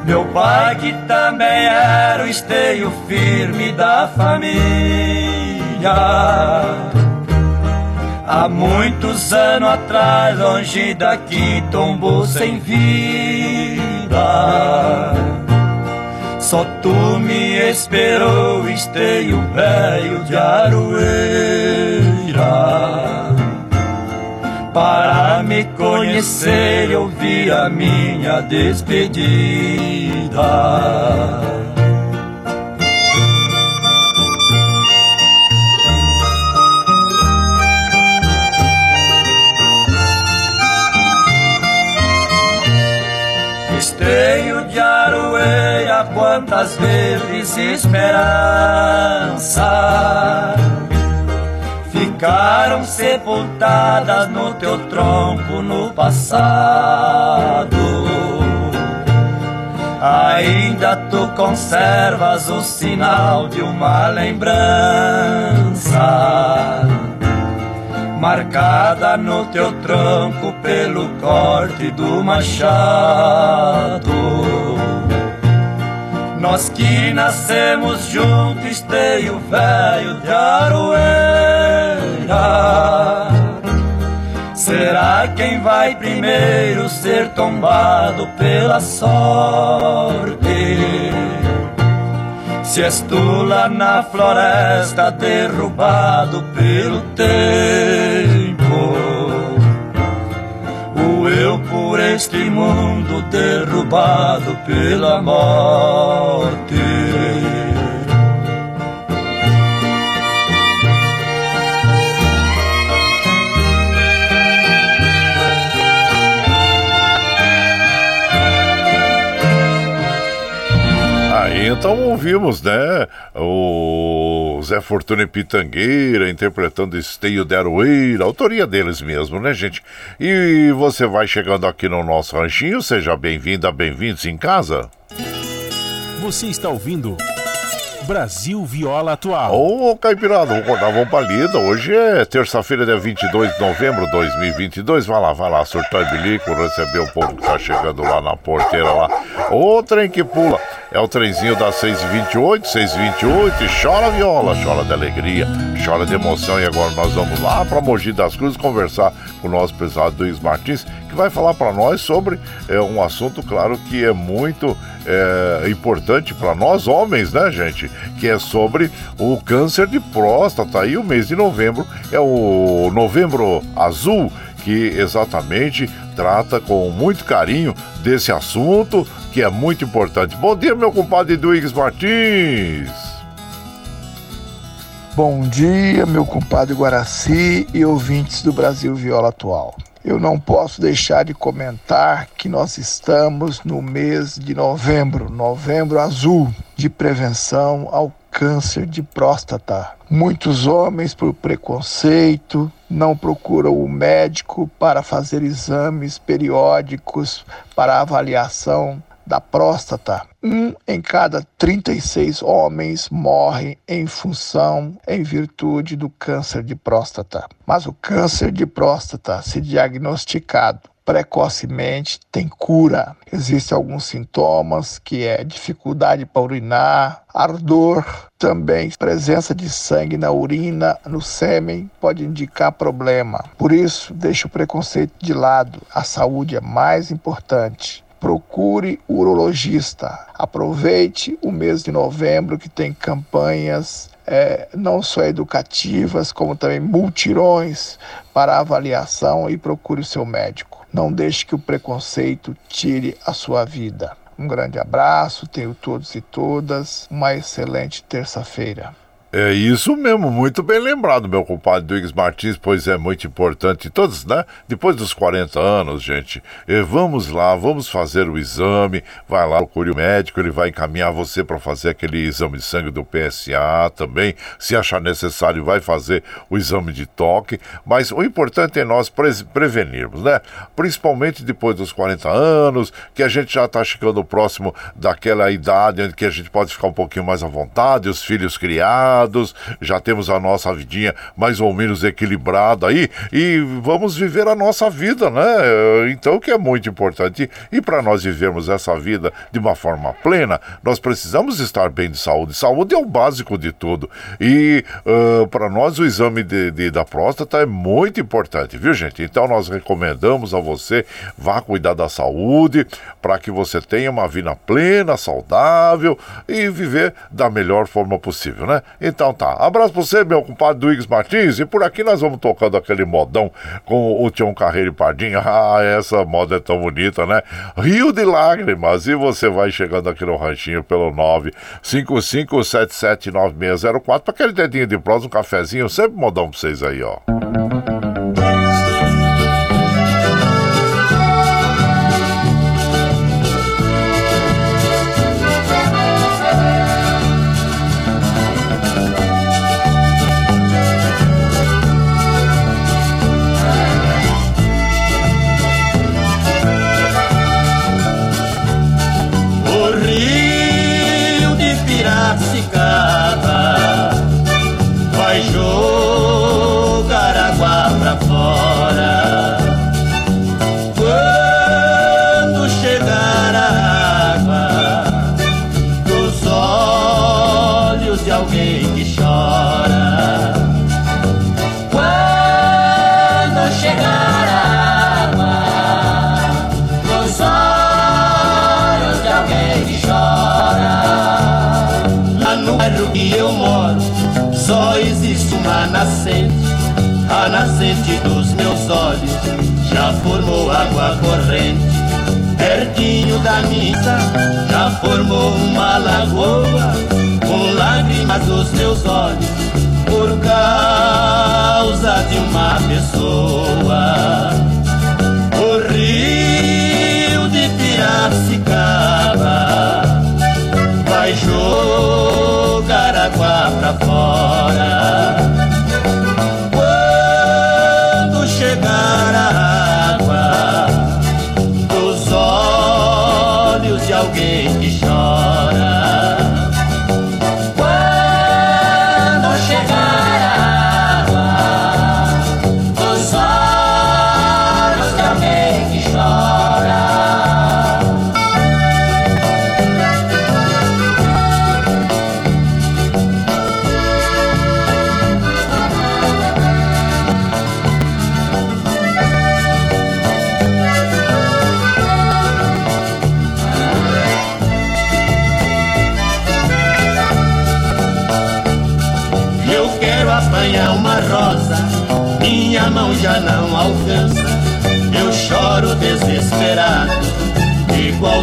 Meu pai que também era o esteio firme da família. Há muitos anos atrás, longe daqui, tombou sem vida. Só tu me esperou, esteio velho de aroeira. Para me conhecer ouvir a minha despedida. Esteio de aroeira, quantas vezes esperança ficaram sepultadas no teu tronco no passado. Ainda tu conservas o sinal de uma lembrança marcada no teu tronco pelo corte do machado. Nós que nascemos juntos, esteio velho de aroeira. Será quem vai primeiro ser tombado pela sorte? Se és tu lá na floresta derrubado pelo tempo eu por este mundo derrubado pela morte então ouvimos, né, o Zé Fortuna e Pitangueira interpretando Esteio de Aroeira, autoria deles mesmo, né, gente? E você vai chegando aqui no nosso ranchinho, seja bem-vinda, bem-vindos em casa. Você está ouvindo Brasil Viola Atual. Ô, Caipirada, vamos acordar, vamos pra lida. Hoje é terça-feira, dia 22 de novembro de 2022. Vai lá, vai lá, surtar bilico, receber o povo que tá chegando lá na porteira lá. Ô, trem que pula. É o trenzinho das 6h28, 6h28. Chora viola, chora de alegria, chora de emoção. E agora nós vamos lá pra Mogi das Cruzes conversar com o nosso pesado Luiz Martins, que vai falar para nós sobre é, um assunto, claro, que é muito é, importante para nós homens, né, gente? Que é sobre o câncer de próstata. E o mês de novembro é o Novembro Azul, que exatamente trata com muito carinho desse assunto que é muito importante. Bom dia, meu compadre Duígues Martins. Bom dia, meu compadre Guaraci e ouvintes do Brasil Viola Atual. Eu não posso deixar de comentar que nós estamos no mês de novembro, novembro azul, de prevenção ao câncer de próstata. Muitos homens, por preconceito, não procuram o médico para fazer exames periódicos para avaliação da próstata. Um em cada 36 homens morre em função, em virtude do câncer de próstata. Mas o câncer de próstata, se diagnosticado precocemente, tem cura. Existem alguns sintomas que é dificuldade para urinar, ardor, também presença de sangue na urina, no sêmen, pode indicar problema. Por isso, deixe o preconceito de lado. A saúde é mais importante procure o urologista. Aproveite o mês de novembro que tem campanhas é, não só educativas, como também multirões para avaliação e procure o seu médico. Não deixe que o preconceito tire a sua vida. Um grande abraço, tenho todos e todas uma excelente terça-feira. É isso mesmo, muito bem lembrado, meu compadre Duígues Martins, pois é muito importante. Todos, né? Depois dos 40 anos, gente, eh, vamos lá, vamos fazer o exame. Vai lá, procure o médico, ele vai encaminhar você para fazer aquele exame de sangue do PSA também. Se achar necessário, vai fazer o exame de toque. Mas o importante é nós pre prevenirmos, né? Principalmente depois dos 40 anos, que a gente já está chegando próximo daquela idade em que a gente pode ficar um pouquinho mais à vontade, os filhos criados já temos a nossa vidinha mais ou menos equilibrada aí e vamos viver a nossa vida, né? Então, que é muito importante. E para nós vivermos essa vida de uma forma plena, nós precisamos estar bem de saúde. Saúde é o básico de tudo. E uh, para nós o exame de, de, da próstata é muito importante, viu, gente? Então, nós recomendamos a você vá cuidar da saúde para que você tenha uma vida plena, saudável e viver da melhor forma possível, né? Então tá. Abraço pra você, meu compadre Duígues Martins. E por aqui nós vamos tocando aquele modão com o Tião Carreiro e Pardinho. Ah, essa moda é tão bonita, né? Rio de Lágrimas. E você vai chegando aqui no ranchinho pelo 955779604 para aquele dedinho de prosa, um cafezinho. Sempre modão pra vocês aí, ó. Já formou água corrente. Pertinho da missa já formou uma lagoa com lágrimas dos meus olhos por causa de uma pessoa. O rio de Piracicaba vai jogar água pra fora.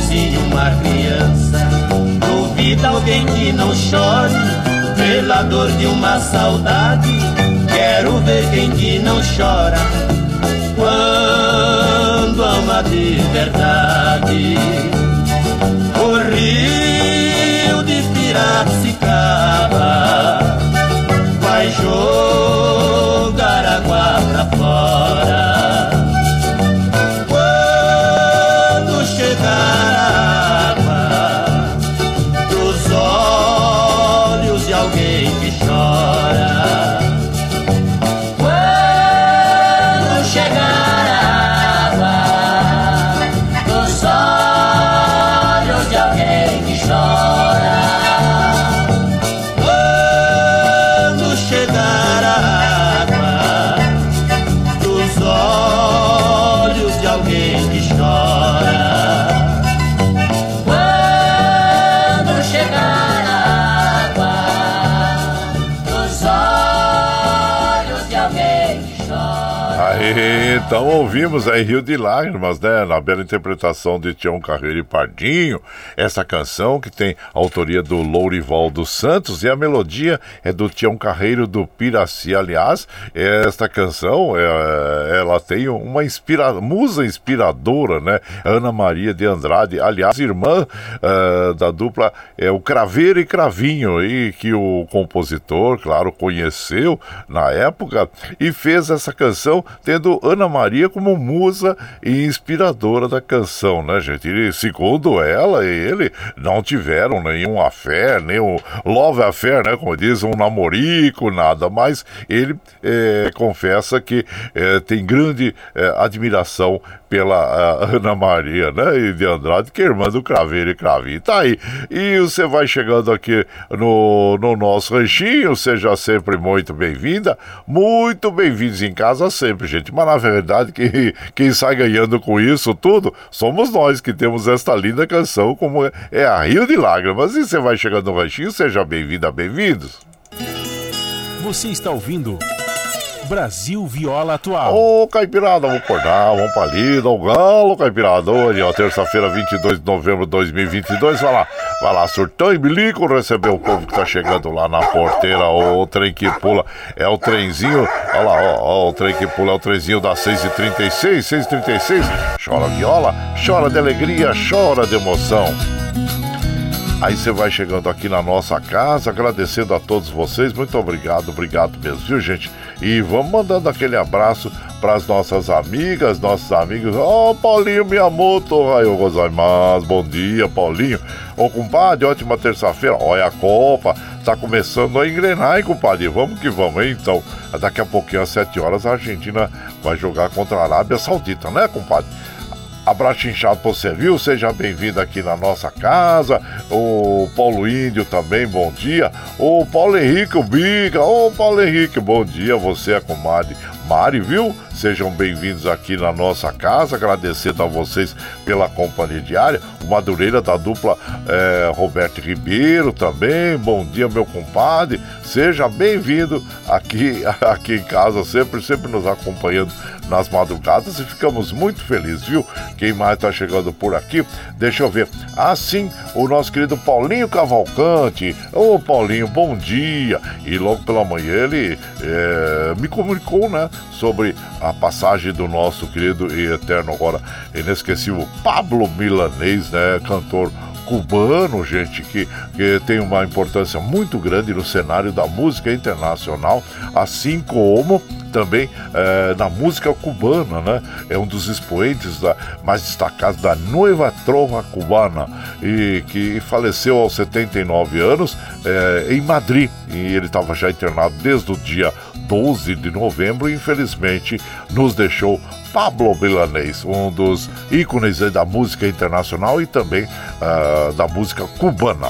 Igualzinho uma criança. Duvida alguém que não chore pela dor de uma saudade. Quero ver quem que não chora quando ama de verdade. O rio de Piracicaba vai jogar então ouvimos aí Rio de Lágrimas, né? Na bela interpretação de Tião Carreiro e Pardinho. Essa canção que tem autoria do Lourival dos Santos e a melodia é do Tião Carreiro do Piraci. Aliás, esta canção, é, ela tem uma inspira... musa inspiradora, né? Ana Maria de Andrade, aliás, irmã eh, da dupla é o Craveiro e Cravinho, e que o compositor, claro, conheceu na época e fez essa canção tendo Ana Maria como musa e inspiradora da canção, né, gente? E segundo ela e ele não tiveram nenhum affair, nenhum love affair, né, como diz, um namorico, nada, mas ele eh, confessa que eh, tem grande eh, admiração pela Ana Maria, né, e de Andrade, que é irmã do Craveiro e Cravinho. Tá aí. E você vai chegando aqui no, no nosso ranchinho, seja sempre muito bem-vinda, muito bem-vindos em casa sempre, gente. Na verdade, quem, quem sai ganhando com isso tudo somos nós que temos esta linda canção, como é, é a Rio de Lágrimas. E você vai chegando no ranchinho, seja bem-vinda, bem-vindos. Você está ouvindo Brasil Viola Atual. Ô, Caipirada, vamos acordar, vamos pra lida, o galo, Caipirada. Hoje, ó, terça-feira, 22 de novembro de 2022. Vai lá, vai lá, surtão e bilico, receber o povo que tá chegando lá na porteira. Ô, o trem que pula, é o trenzinho. Olha lá, ó, ó, o trem que pula é o trenzinho das 6h36, 6h36. Chora viola, chora de alegria, chora de emoção. Aí você vai chegando aqui na nossa casa, agradecendo a todos vocês. Muito obrigado, obrigado mesmo, viu, gente? E vamos mandando aquele abraço para as nossas amigas, nossos amigos. Ó, Paulinho Miyamoto, aí gozaimasu. Bom dia, Paulinho. Ô, compadre, ótima terça-feira. Olha a Copa, tá começando a engrenar, hein, compadre? Vamos que vamos, hein? Então, daqui a pouquinho, às 7 horas, a Argentina vai jogar contra a Arábia Saudita, né, compadre? Abraço inchado você, viu? Seja bem-vindo aqui na nossa casa. O Paulo Índio também, bom dia. O Paulo Henrique, o Biga. Ô, Paulo Henrique, bom dia. Você é comadre Mari, viu? Sejam bem-vindos aqui na nossa casa. Agradecendo a vocês pela companhia diária. O Madureira da dupla é, Roberto Ribeiro também. Bom dia, meu compadre. Seja bem-vindo aqui, aqui em casa, sempre, sempre nos acompanhando nas madrugadas e ficamos muito felizes, viu? Quem mais tá chegando por aqui? Deixa eu ver. Ah, sim, o nosso querido Paulinho Cavalcante. Ô, Paulinho, bom dia. E logo pela manhã ele é, me comunicou, né, sobre a passagem do nosso querido e eterno agora inesquecível Pablo Milanês, né, cantor cubano, gente, que, que tem uma importância muito grande no cenário da música internacional, assim como também eh, na música cubana, né? É um dos expoentes da, mais destacados da Nueva Trova Cubana e que faleceu aos 79 anos eh, em Madrid. E ele estava já internado desde o dia 12 de novembro e infelizmente nos deixou Pablo Milanês, um dos ícones aí da música internacional e também ah, da música cubana.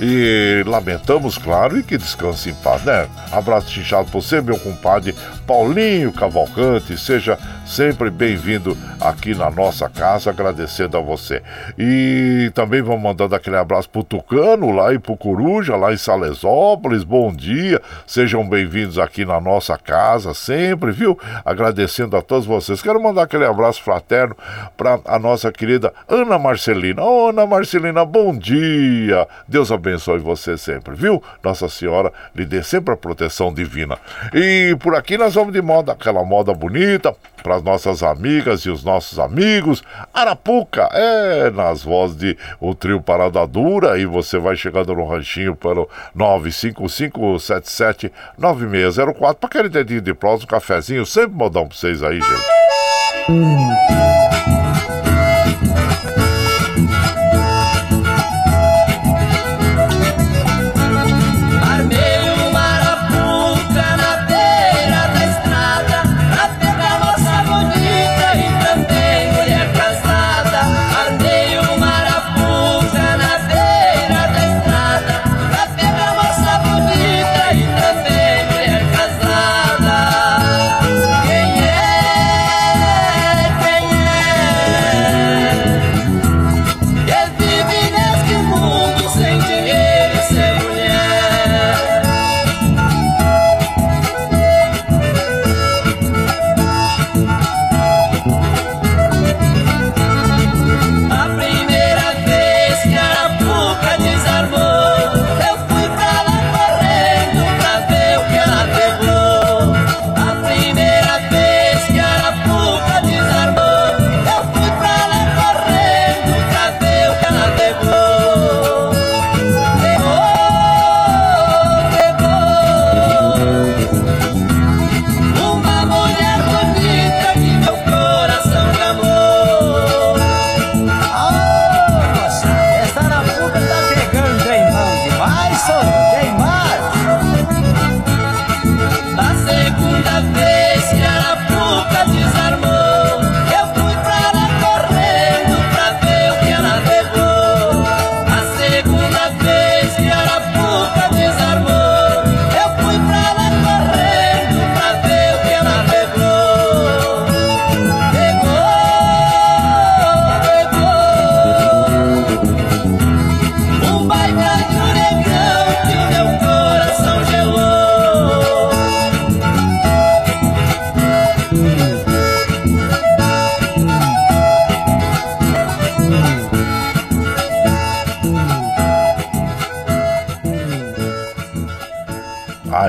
E lamentamos, claro, e que descanse em paz, né? Abraço chinchado pra você, meu compadre Paulinho Cavalcante. Seja Sempre bem-vindo aqui na nossa casa, agradecendo a você. E também vamos mandando aquele abraço pro Tucano, lá em Pucuruja, lá em Salesópolis. Bom dia, sejam bem-vindos aqui na nossa casa, sempre, viu? Agradecendo a todos vocês. Quero mandar aquele abraço fraterno para a nossa querida Ana Marcelina. Ô, Ana Marcelina, bom dia. Deus abençoe você sempre, viu? Nossa Senhora lhe dê sempre a proteção divina. E por aqui nós vamos de moda, aquela moda bonita, para as nossas amigas e os nossos amigos. Arapuca, é, nas vozes de o trio Parada Dura, e você vai chegando no ranchinho pelo 955779604 para aquele dedinho de prosa, um cafezinho, sempre modão para vocês aí, gente.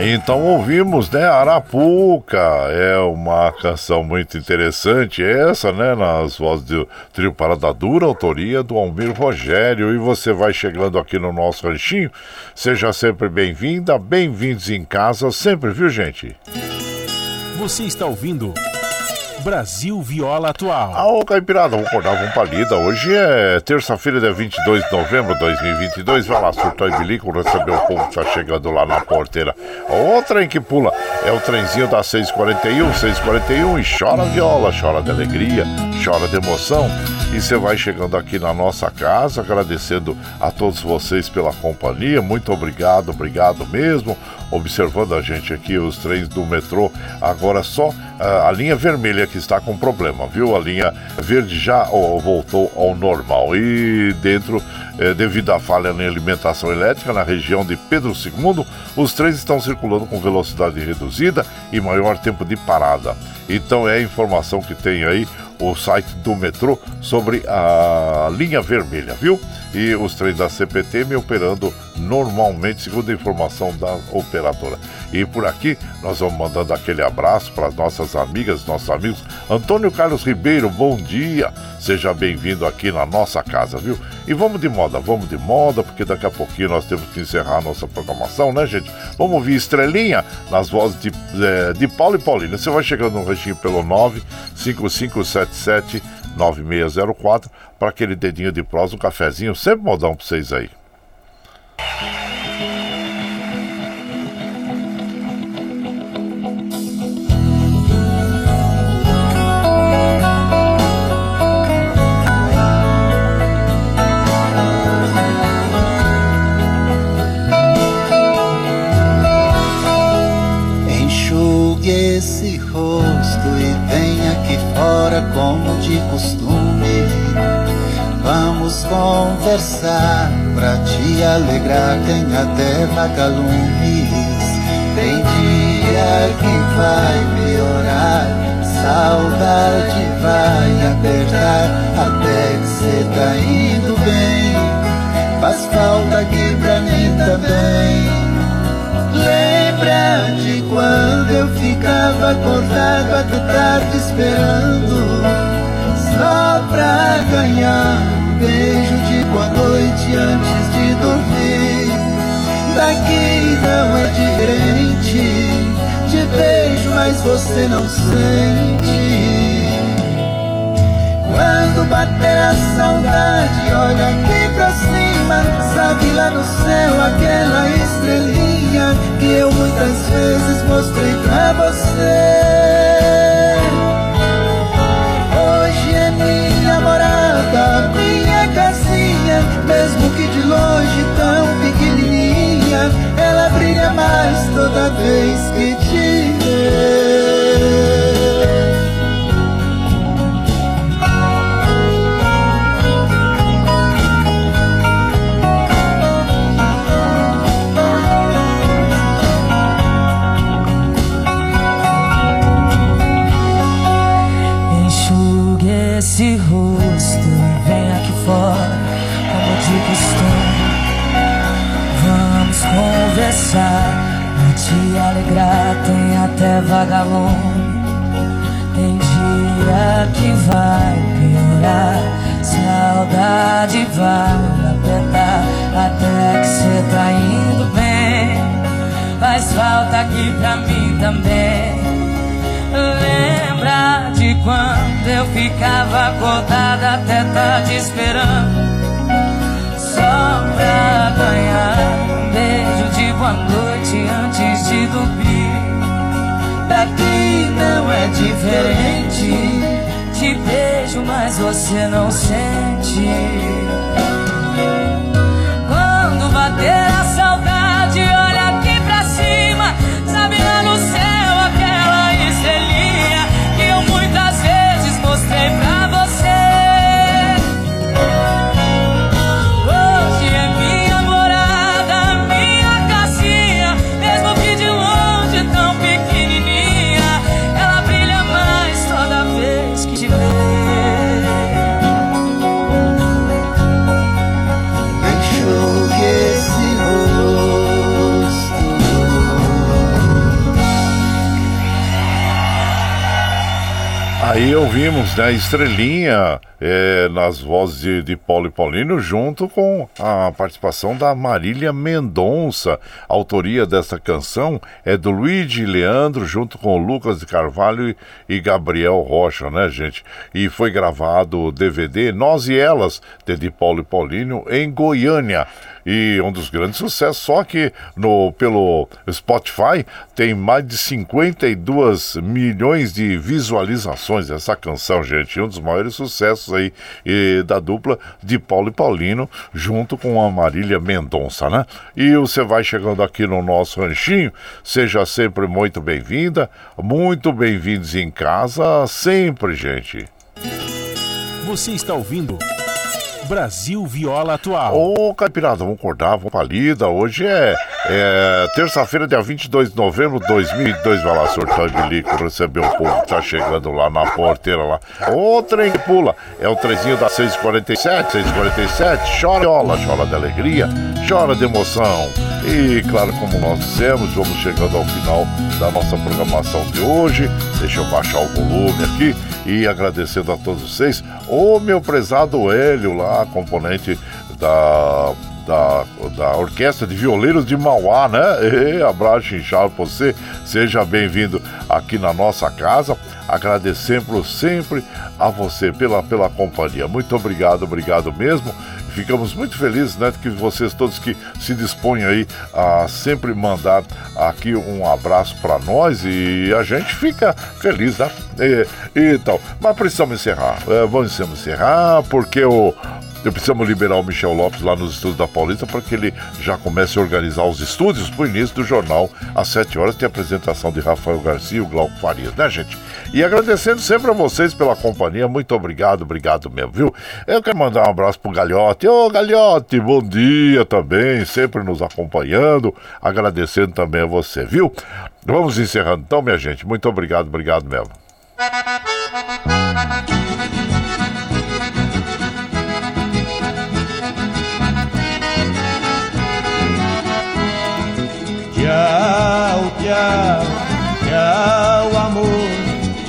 Aí então ouvimos, né? Arapuca. É uma canção muito interessante essa, né? Nas vozes do Trio Parada Dura, autoria do Almir Rogério. E você vai chegando aqui no nosso ranchinho. Seja sempre bem-vinda, bem-vindos em casa, sempre, viu, gente? Você está ouvindo Brasil Viola Atual. Ah, ô Caipirada, vamos acordar, vamos pra. Hoje é terça-feira, dia 22 de novembro de 2022. Vai lá, surtou e bilico, receber o povo que tá chegando lá na porteira. O trem que pula é o trenzinho da 641, 641 e chora viola, chora de alegria, chora de emoção. E você vai chegando aqui na nossa casa, agradecendo a todos vocês pela companhia. Muito obrigado, obrigado mesmo. Observando a gente aqui, os trens do metrô, agora só ah, a linha vermelha que está com problema, viu? A linha verde já voltou ao normal. E dentro, eh, devido à falha na alimentação elétrica na região de Pedro II, os trens estão circulando com velocidade reduzida e maior tempo de parada. Então é a informação que tem aí o site do metrô sobre a linha vermelha, viu? E os trens da CPTM operando normalmente, segundo a informação da operadora. E por aqui nós vamos mandando aquele abraço para as nossas amigas, nossos amigos. Antônio Carlos Ribeiro, bom dia. Seja bem-vindo aqui na nossa casa, viu? E vamos de moda, vamos de moda, porque daqui a pouquinho nós temos que encerrar a nossa programação, né, gente? Vamos ouvir Estrelinha nas vozes de, eh, de Paulo e Paulina. Você vai chegando no ranchinho pelo 95577 9604 para aquele dedinho de prosa, um cafezinho, sempre modão para vocês aí. Fora como de costume. Vamos conversar pra te alegrar, tem até vagalumes. Tem dia que vai piorar, saudade vai apertar, até que cê tá indo bem. Faz falta aqui pra mim também. Quando eu ficava acordado até tarde esperando Só pra ganhar um beijo de boa noite antes de dormir. Daqui não é diferente Te beijo, mas você não sente. Quando bater a saudade, olha aqui pra cima Sabe lá no céu aquela estrelinha Que eu muitas vezes mostrei pra você. Hoje é minha morada, minha casinha Mesmo que de longe tão pequenininha Ela brilha mais toda vez que te vagalume. Tem dia que vai piorar, saudade vai apertar, até que cê tá indo bem. Faz falta aqui pra mim também. Lembra de quando eu ficava acordada até tarde esperando Só pra ganhar um beijo de boa noite antes de dormir Daqui não é diferente. Te beijo, mas você não sente. Quando bater a Ouvimos, né, Estrelinha, é, nas vozes de, de Paulo e Paulino, junto com a participação da Marília Mendonça. A autoria dessa canção é do Luigi Leandro, junto com Lucas de Carvalho e, e Gabriel Rocha, né, gente? E foi gravado o DVD Nós e Elas, de, de Paulo e Paulino, em Goiânia e um dos grandes sucessos, só que no, pelo Spotify tem mais de 52 milhões de visualizações essa canção, gente, um dos maiores sucessos aí e, da dupla de Paulo e Paulino, junto com a Marília Mendonça, né? E você vai chegando aqui no nosso ranchinho, seja sempre muito bem-vinda, muito bem-vindos em casa, sempre, gente. Você está ouvindo Brasil Viola Atual. Ô, Caipirada, vamos acordar, vamos pra lida. Hoje é, é terça-feira, dia 22 de novembro de 2002. Vai lá, sortar de lico, receber o povo que tá chegando lá na porteira lá. Ô, trem que pula. É o trezinho da 647, 647. Chora chora de alegria, chora de emoção. E, claro, como nós dissemos, vamos chegando ao final da nossa programação de hoje. Deixa eu baixar o volume aqui e agradecendo a todos vocês. Ô, meu prezado Hélio lá, componente da, da, da Orquestra de Violeiros de Mauá, né? E, abraço inchado pra você, seja bem-vindo aqui na nossa casa. Agradecemos sempre a você pela, pela companhia. Muito obrigado, obrigado mesmo. Ficamos muito felizes, né, que vocês todos que se dispõem aí a sempre mandar aqui um abraço para nós e a gente fica feliz, né? E, e tal. Mas precisamos encerrar. É, vamos encerrar porque o Eu precisamos liberar o Michel Lopes lá nos estúdios da Paulista para que ele já comece a organizar os estúdios para o início do jornal. Às 7 horas tem a apresentação de Rafael Garcia e o Glauco Farias, né, gente? E agradecendo sempre a vocês pela companhia. Muito obrigado, obrigado mesmo, viu? Eu quero mandar um abraço pro Galhote. Ô, Galhote, bom dia também, sempre nos acompanhando. Agradecendo também a você, viu? Vamos encerrando então, minha gente. Muito obrigado, obrigado mesmo. Tchau, tchau, tchau, amor.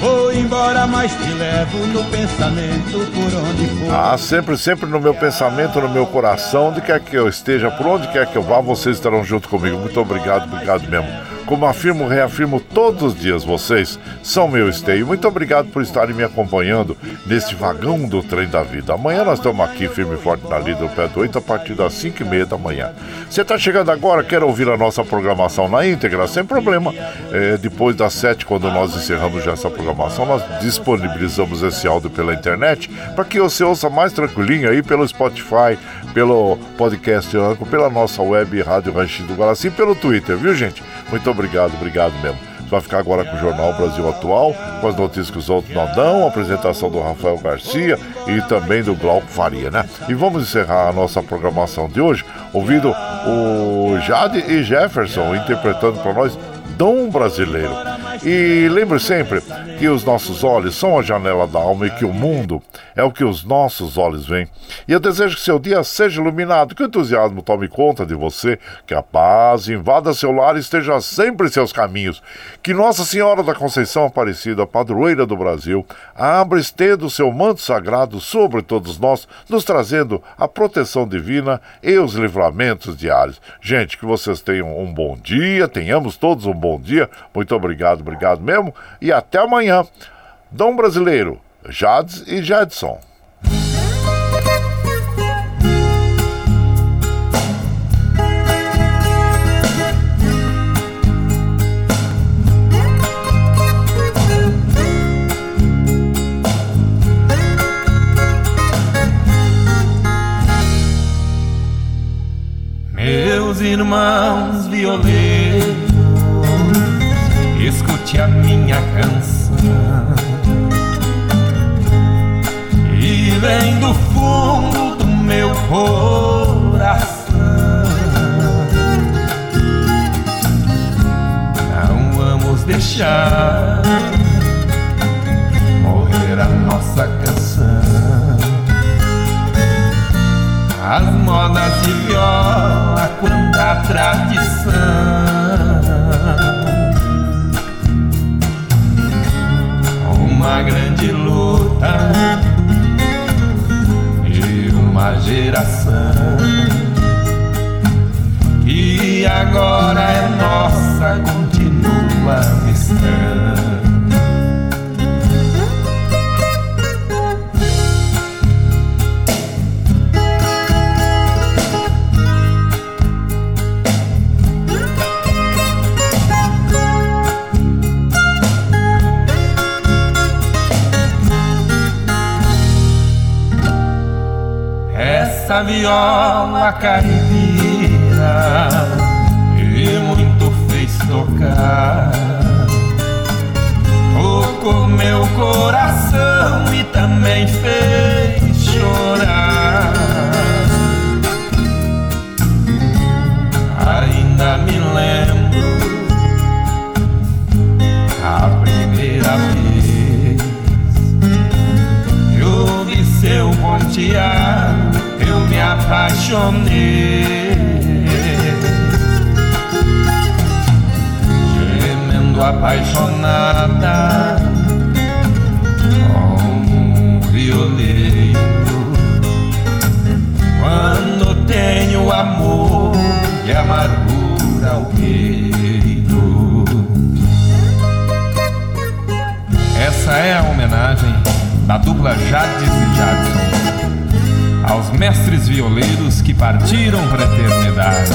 Vou embora, mas te levo no pensamento por onde for. Ah, sempre, sempre no meu pensamento, no meu coração, onde quer que eu esteja, por onde quer que eu vá, vocês estarão junto comigo. Muito obrigado, obrigado mesmo. Como afirmo, reafirmo todos os dias, vocês são meu esteio. Muito obrigado por estarem me acompanhando neste vagão do trem da vida. Amanhã nós estamos aqui, firme e forte na do pé do 8, a partir das 5 e meia da manhã. Você está chegando agora, quer ouvir a nossa programação na íntegra? Sem problema. É, depois das 7, quando nós encerramos já essa programação, nós disponibilizamos esse áudio pela internet para que você ouça mais tranquilinho aí pelo Spotify, pelo podcast Anco, pela nossa web Rádio Ranchinho do Guaraci, pelo Twitter, viu gente? Muito obrigado, obrigado mesmo. Você vai ficar agora com o Jornal Brasil Atual, com as notícias que os outros não dão, a apresentação do Rafael Garcia e também do Glauco Faria, né? E vamos encerrar a nossa programação de hoje ouvindo o Jade e Jefferson interpretando para nós Dom Brasileiro. E lembre sempre que os nossos olhos são a janela da alma e que o mundo é o que os nossos olhos veem. E eu desejo que seu dia seja iluminado, que o entusiasmo tome conta de você, que a paz invada seu lar e esteja sempre em seus caminhos. Que Nossa Senhora da Conceição Aparecida, padroeira do Brasil, abra e estenda o seu manto sagrado sobre todos nós, nos trazendo a proteção divina e os livramentos diários. Gente, que vocês tenham um bom dia, tenhamos todos um bom dia. Muito obrigado, obrigado mesmo. E até amanhã. Dom Brasileiro, Jades e Jadson. Meus irmãos violeiros, escute a minha canção. E vem do fundo do meu coração. Não vamos deixar morrer a nossa canção. As modas de viola quando a tradição Uma grande luta E uma geração. Que agora é nossa continua missão essa viola caipira e muito fez tocar. Tocou meu coração e também fez chorar. Ainda me lembro a primeira vez eu ouvi seu pontear eu me apaixonei. Gemendo apaixonada como um violeiro. Quando tenho amor e amargura ao peito. Essa é a homenagem da dupla Jades e Jadson aos mestres violeiros que partiram para a eternidade.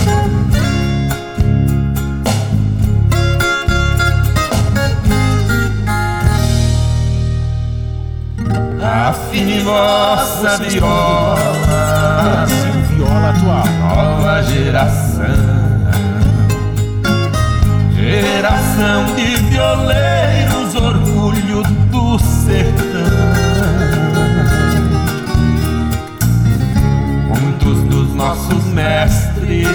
Afine vossa viola Brasil Viola Atual. Nova geração. Geração de violeiros, nossos mestres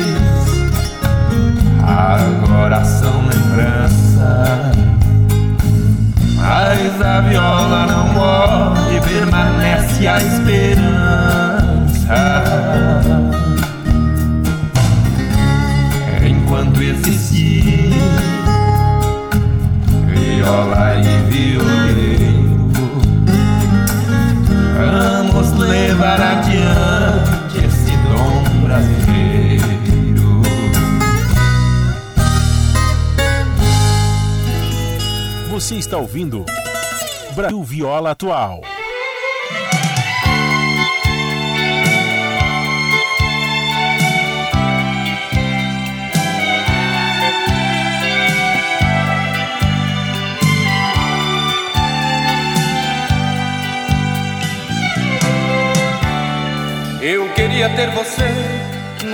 agora são lembrança. Mas a viola não morre, permanece a esperança. Enquanto existir viola e violeiro, vamos levar adiante brasileiro. Você está ouvindo Brasil Viola Atual. Eu queria ter você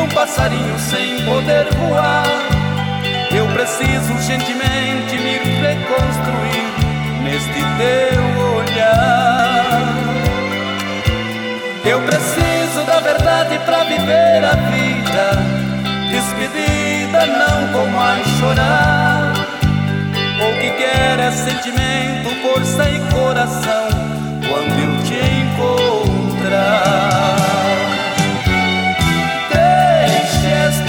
um passarinho sem poder voar. Eu preciso urgentemente me reconstruir neste teu olhar. Eu preciso da verdade para viver a vida. Despedida, não vou mais chorar. O que quer é sentimento, força e coração quando eu te encontrar.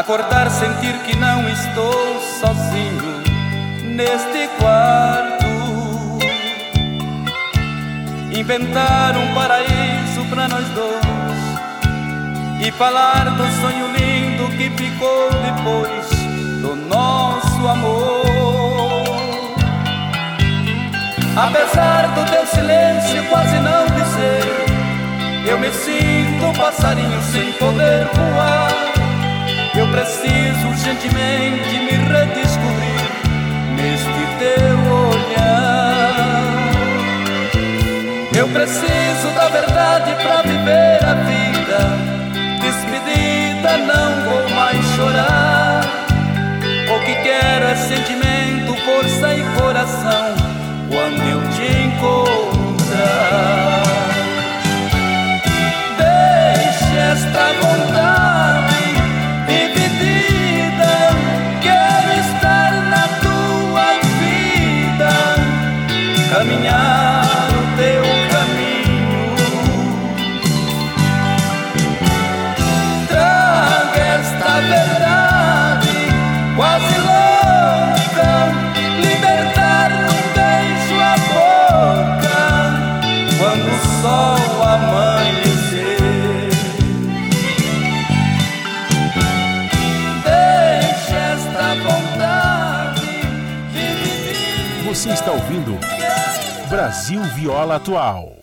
acordar, sentir que não estou sozinho neste quarto. Inventar um paraíso para nós dois e falar do sonho lindo que ficou depois do nosso amor. Apesar do teu silêncio quase não dizer, eu me sinto um passarinho sem poder voar. Preciso urgentemente me redescobrir neste teu olhar. Eu preciso da verdade para viver a vida. Despedida, não vou mais chorar. O que quero é sentimento, força e coração quando eu te encontrar. Deixe esta vontade Brasil Viola Atual.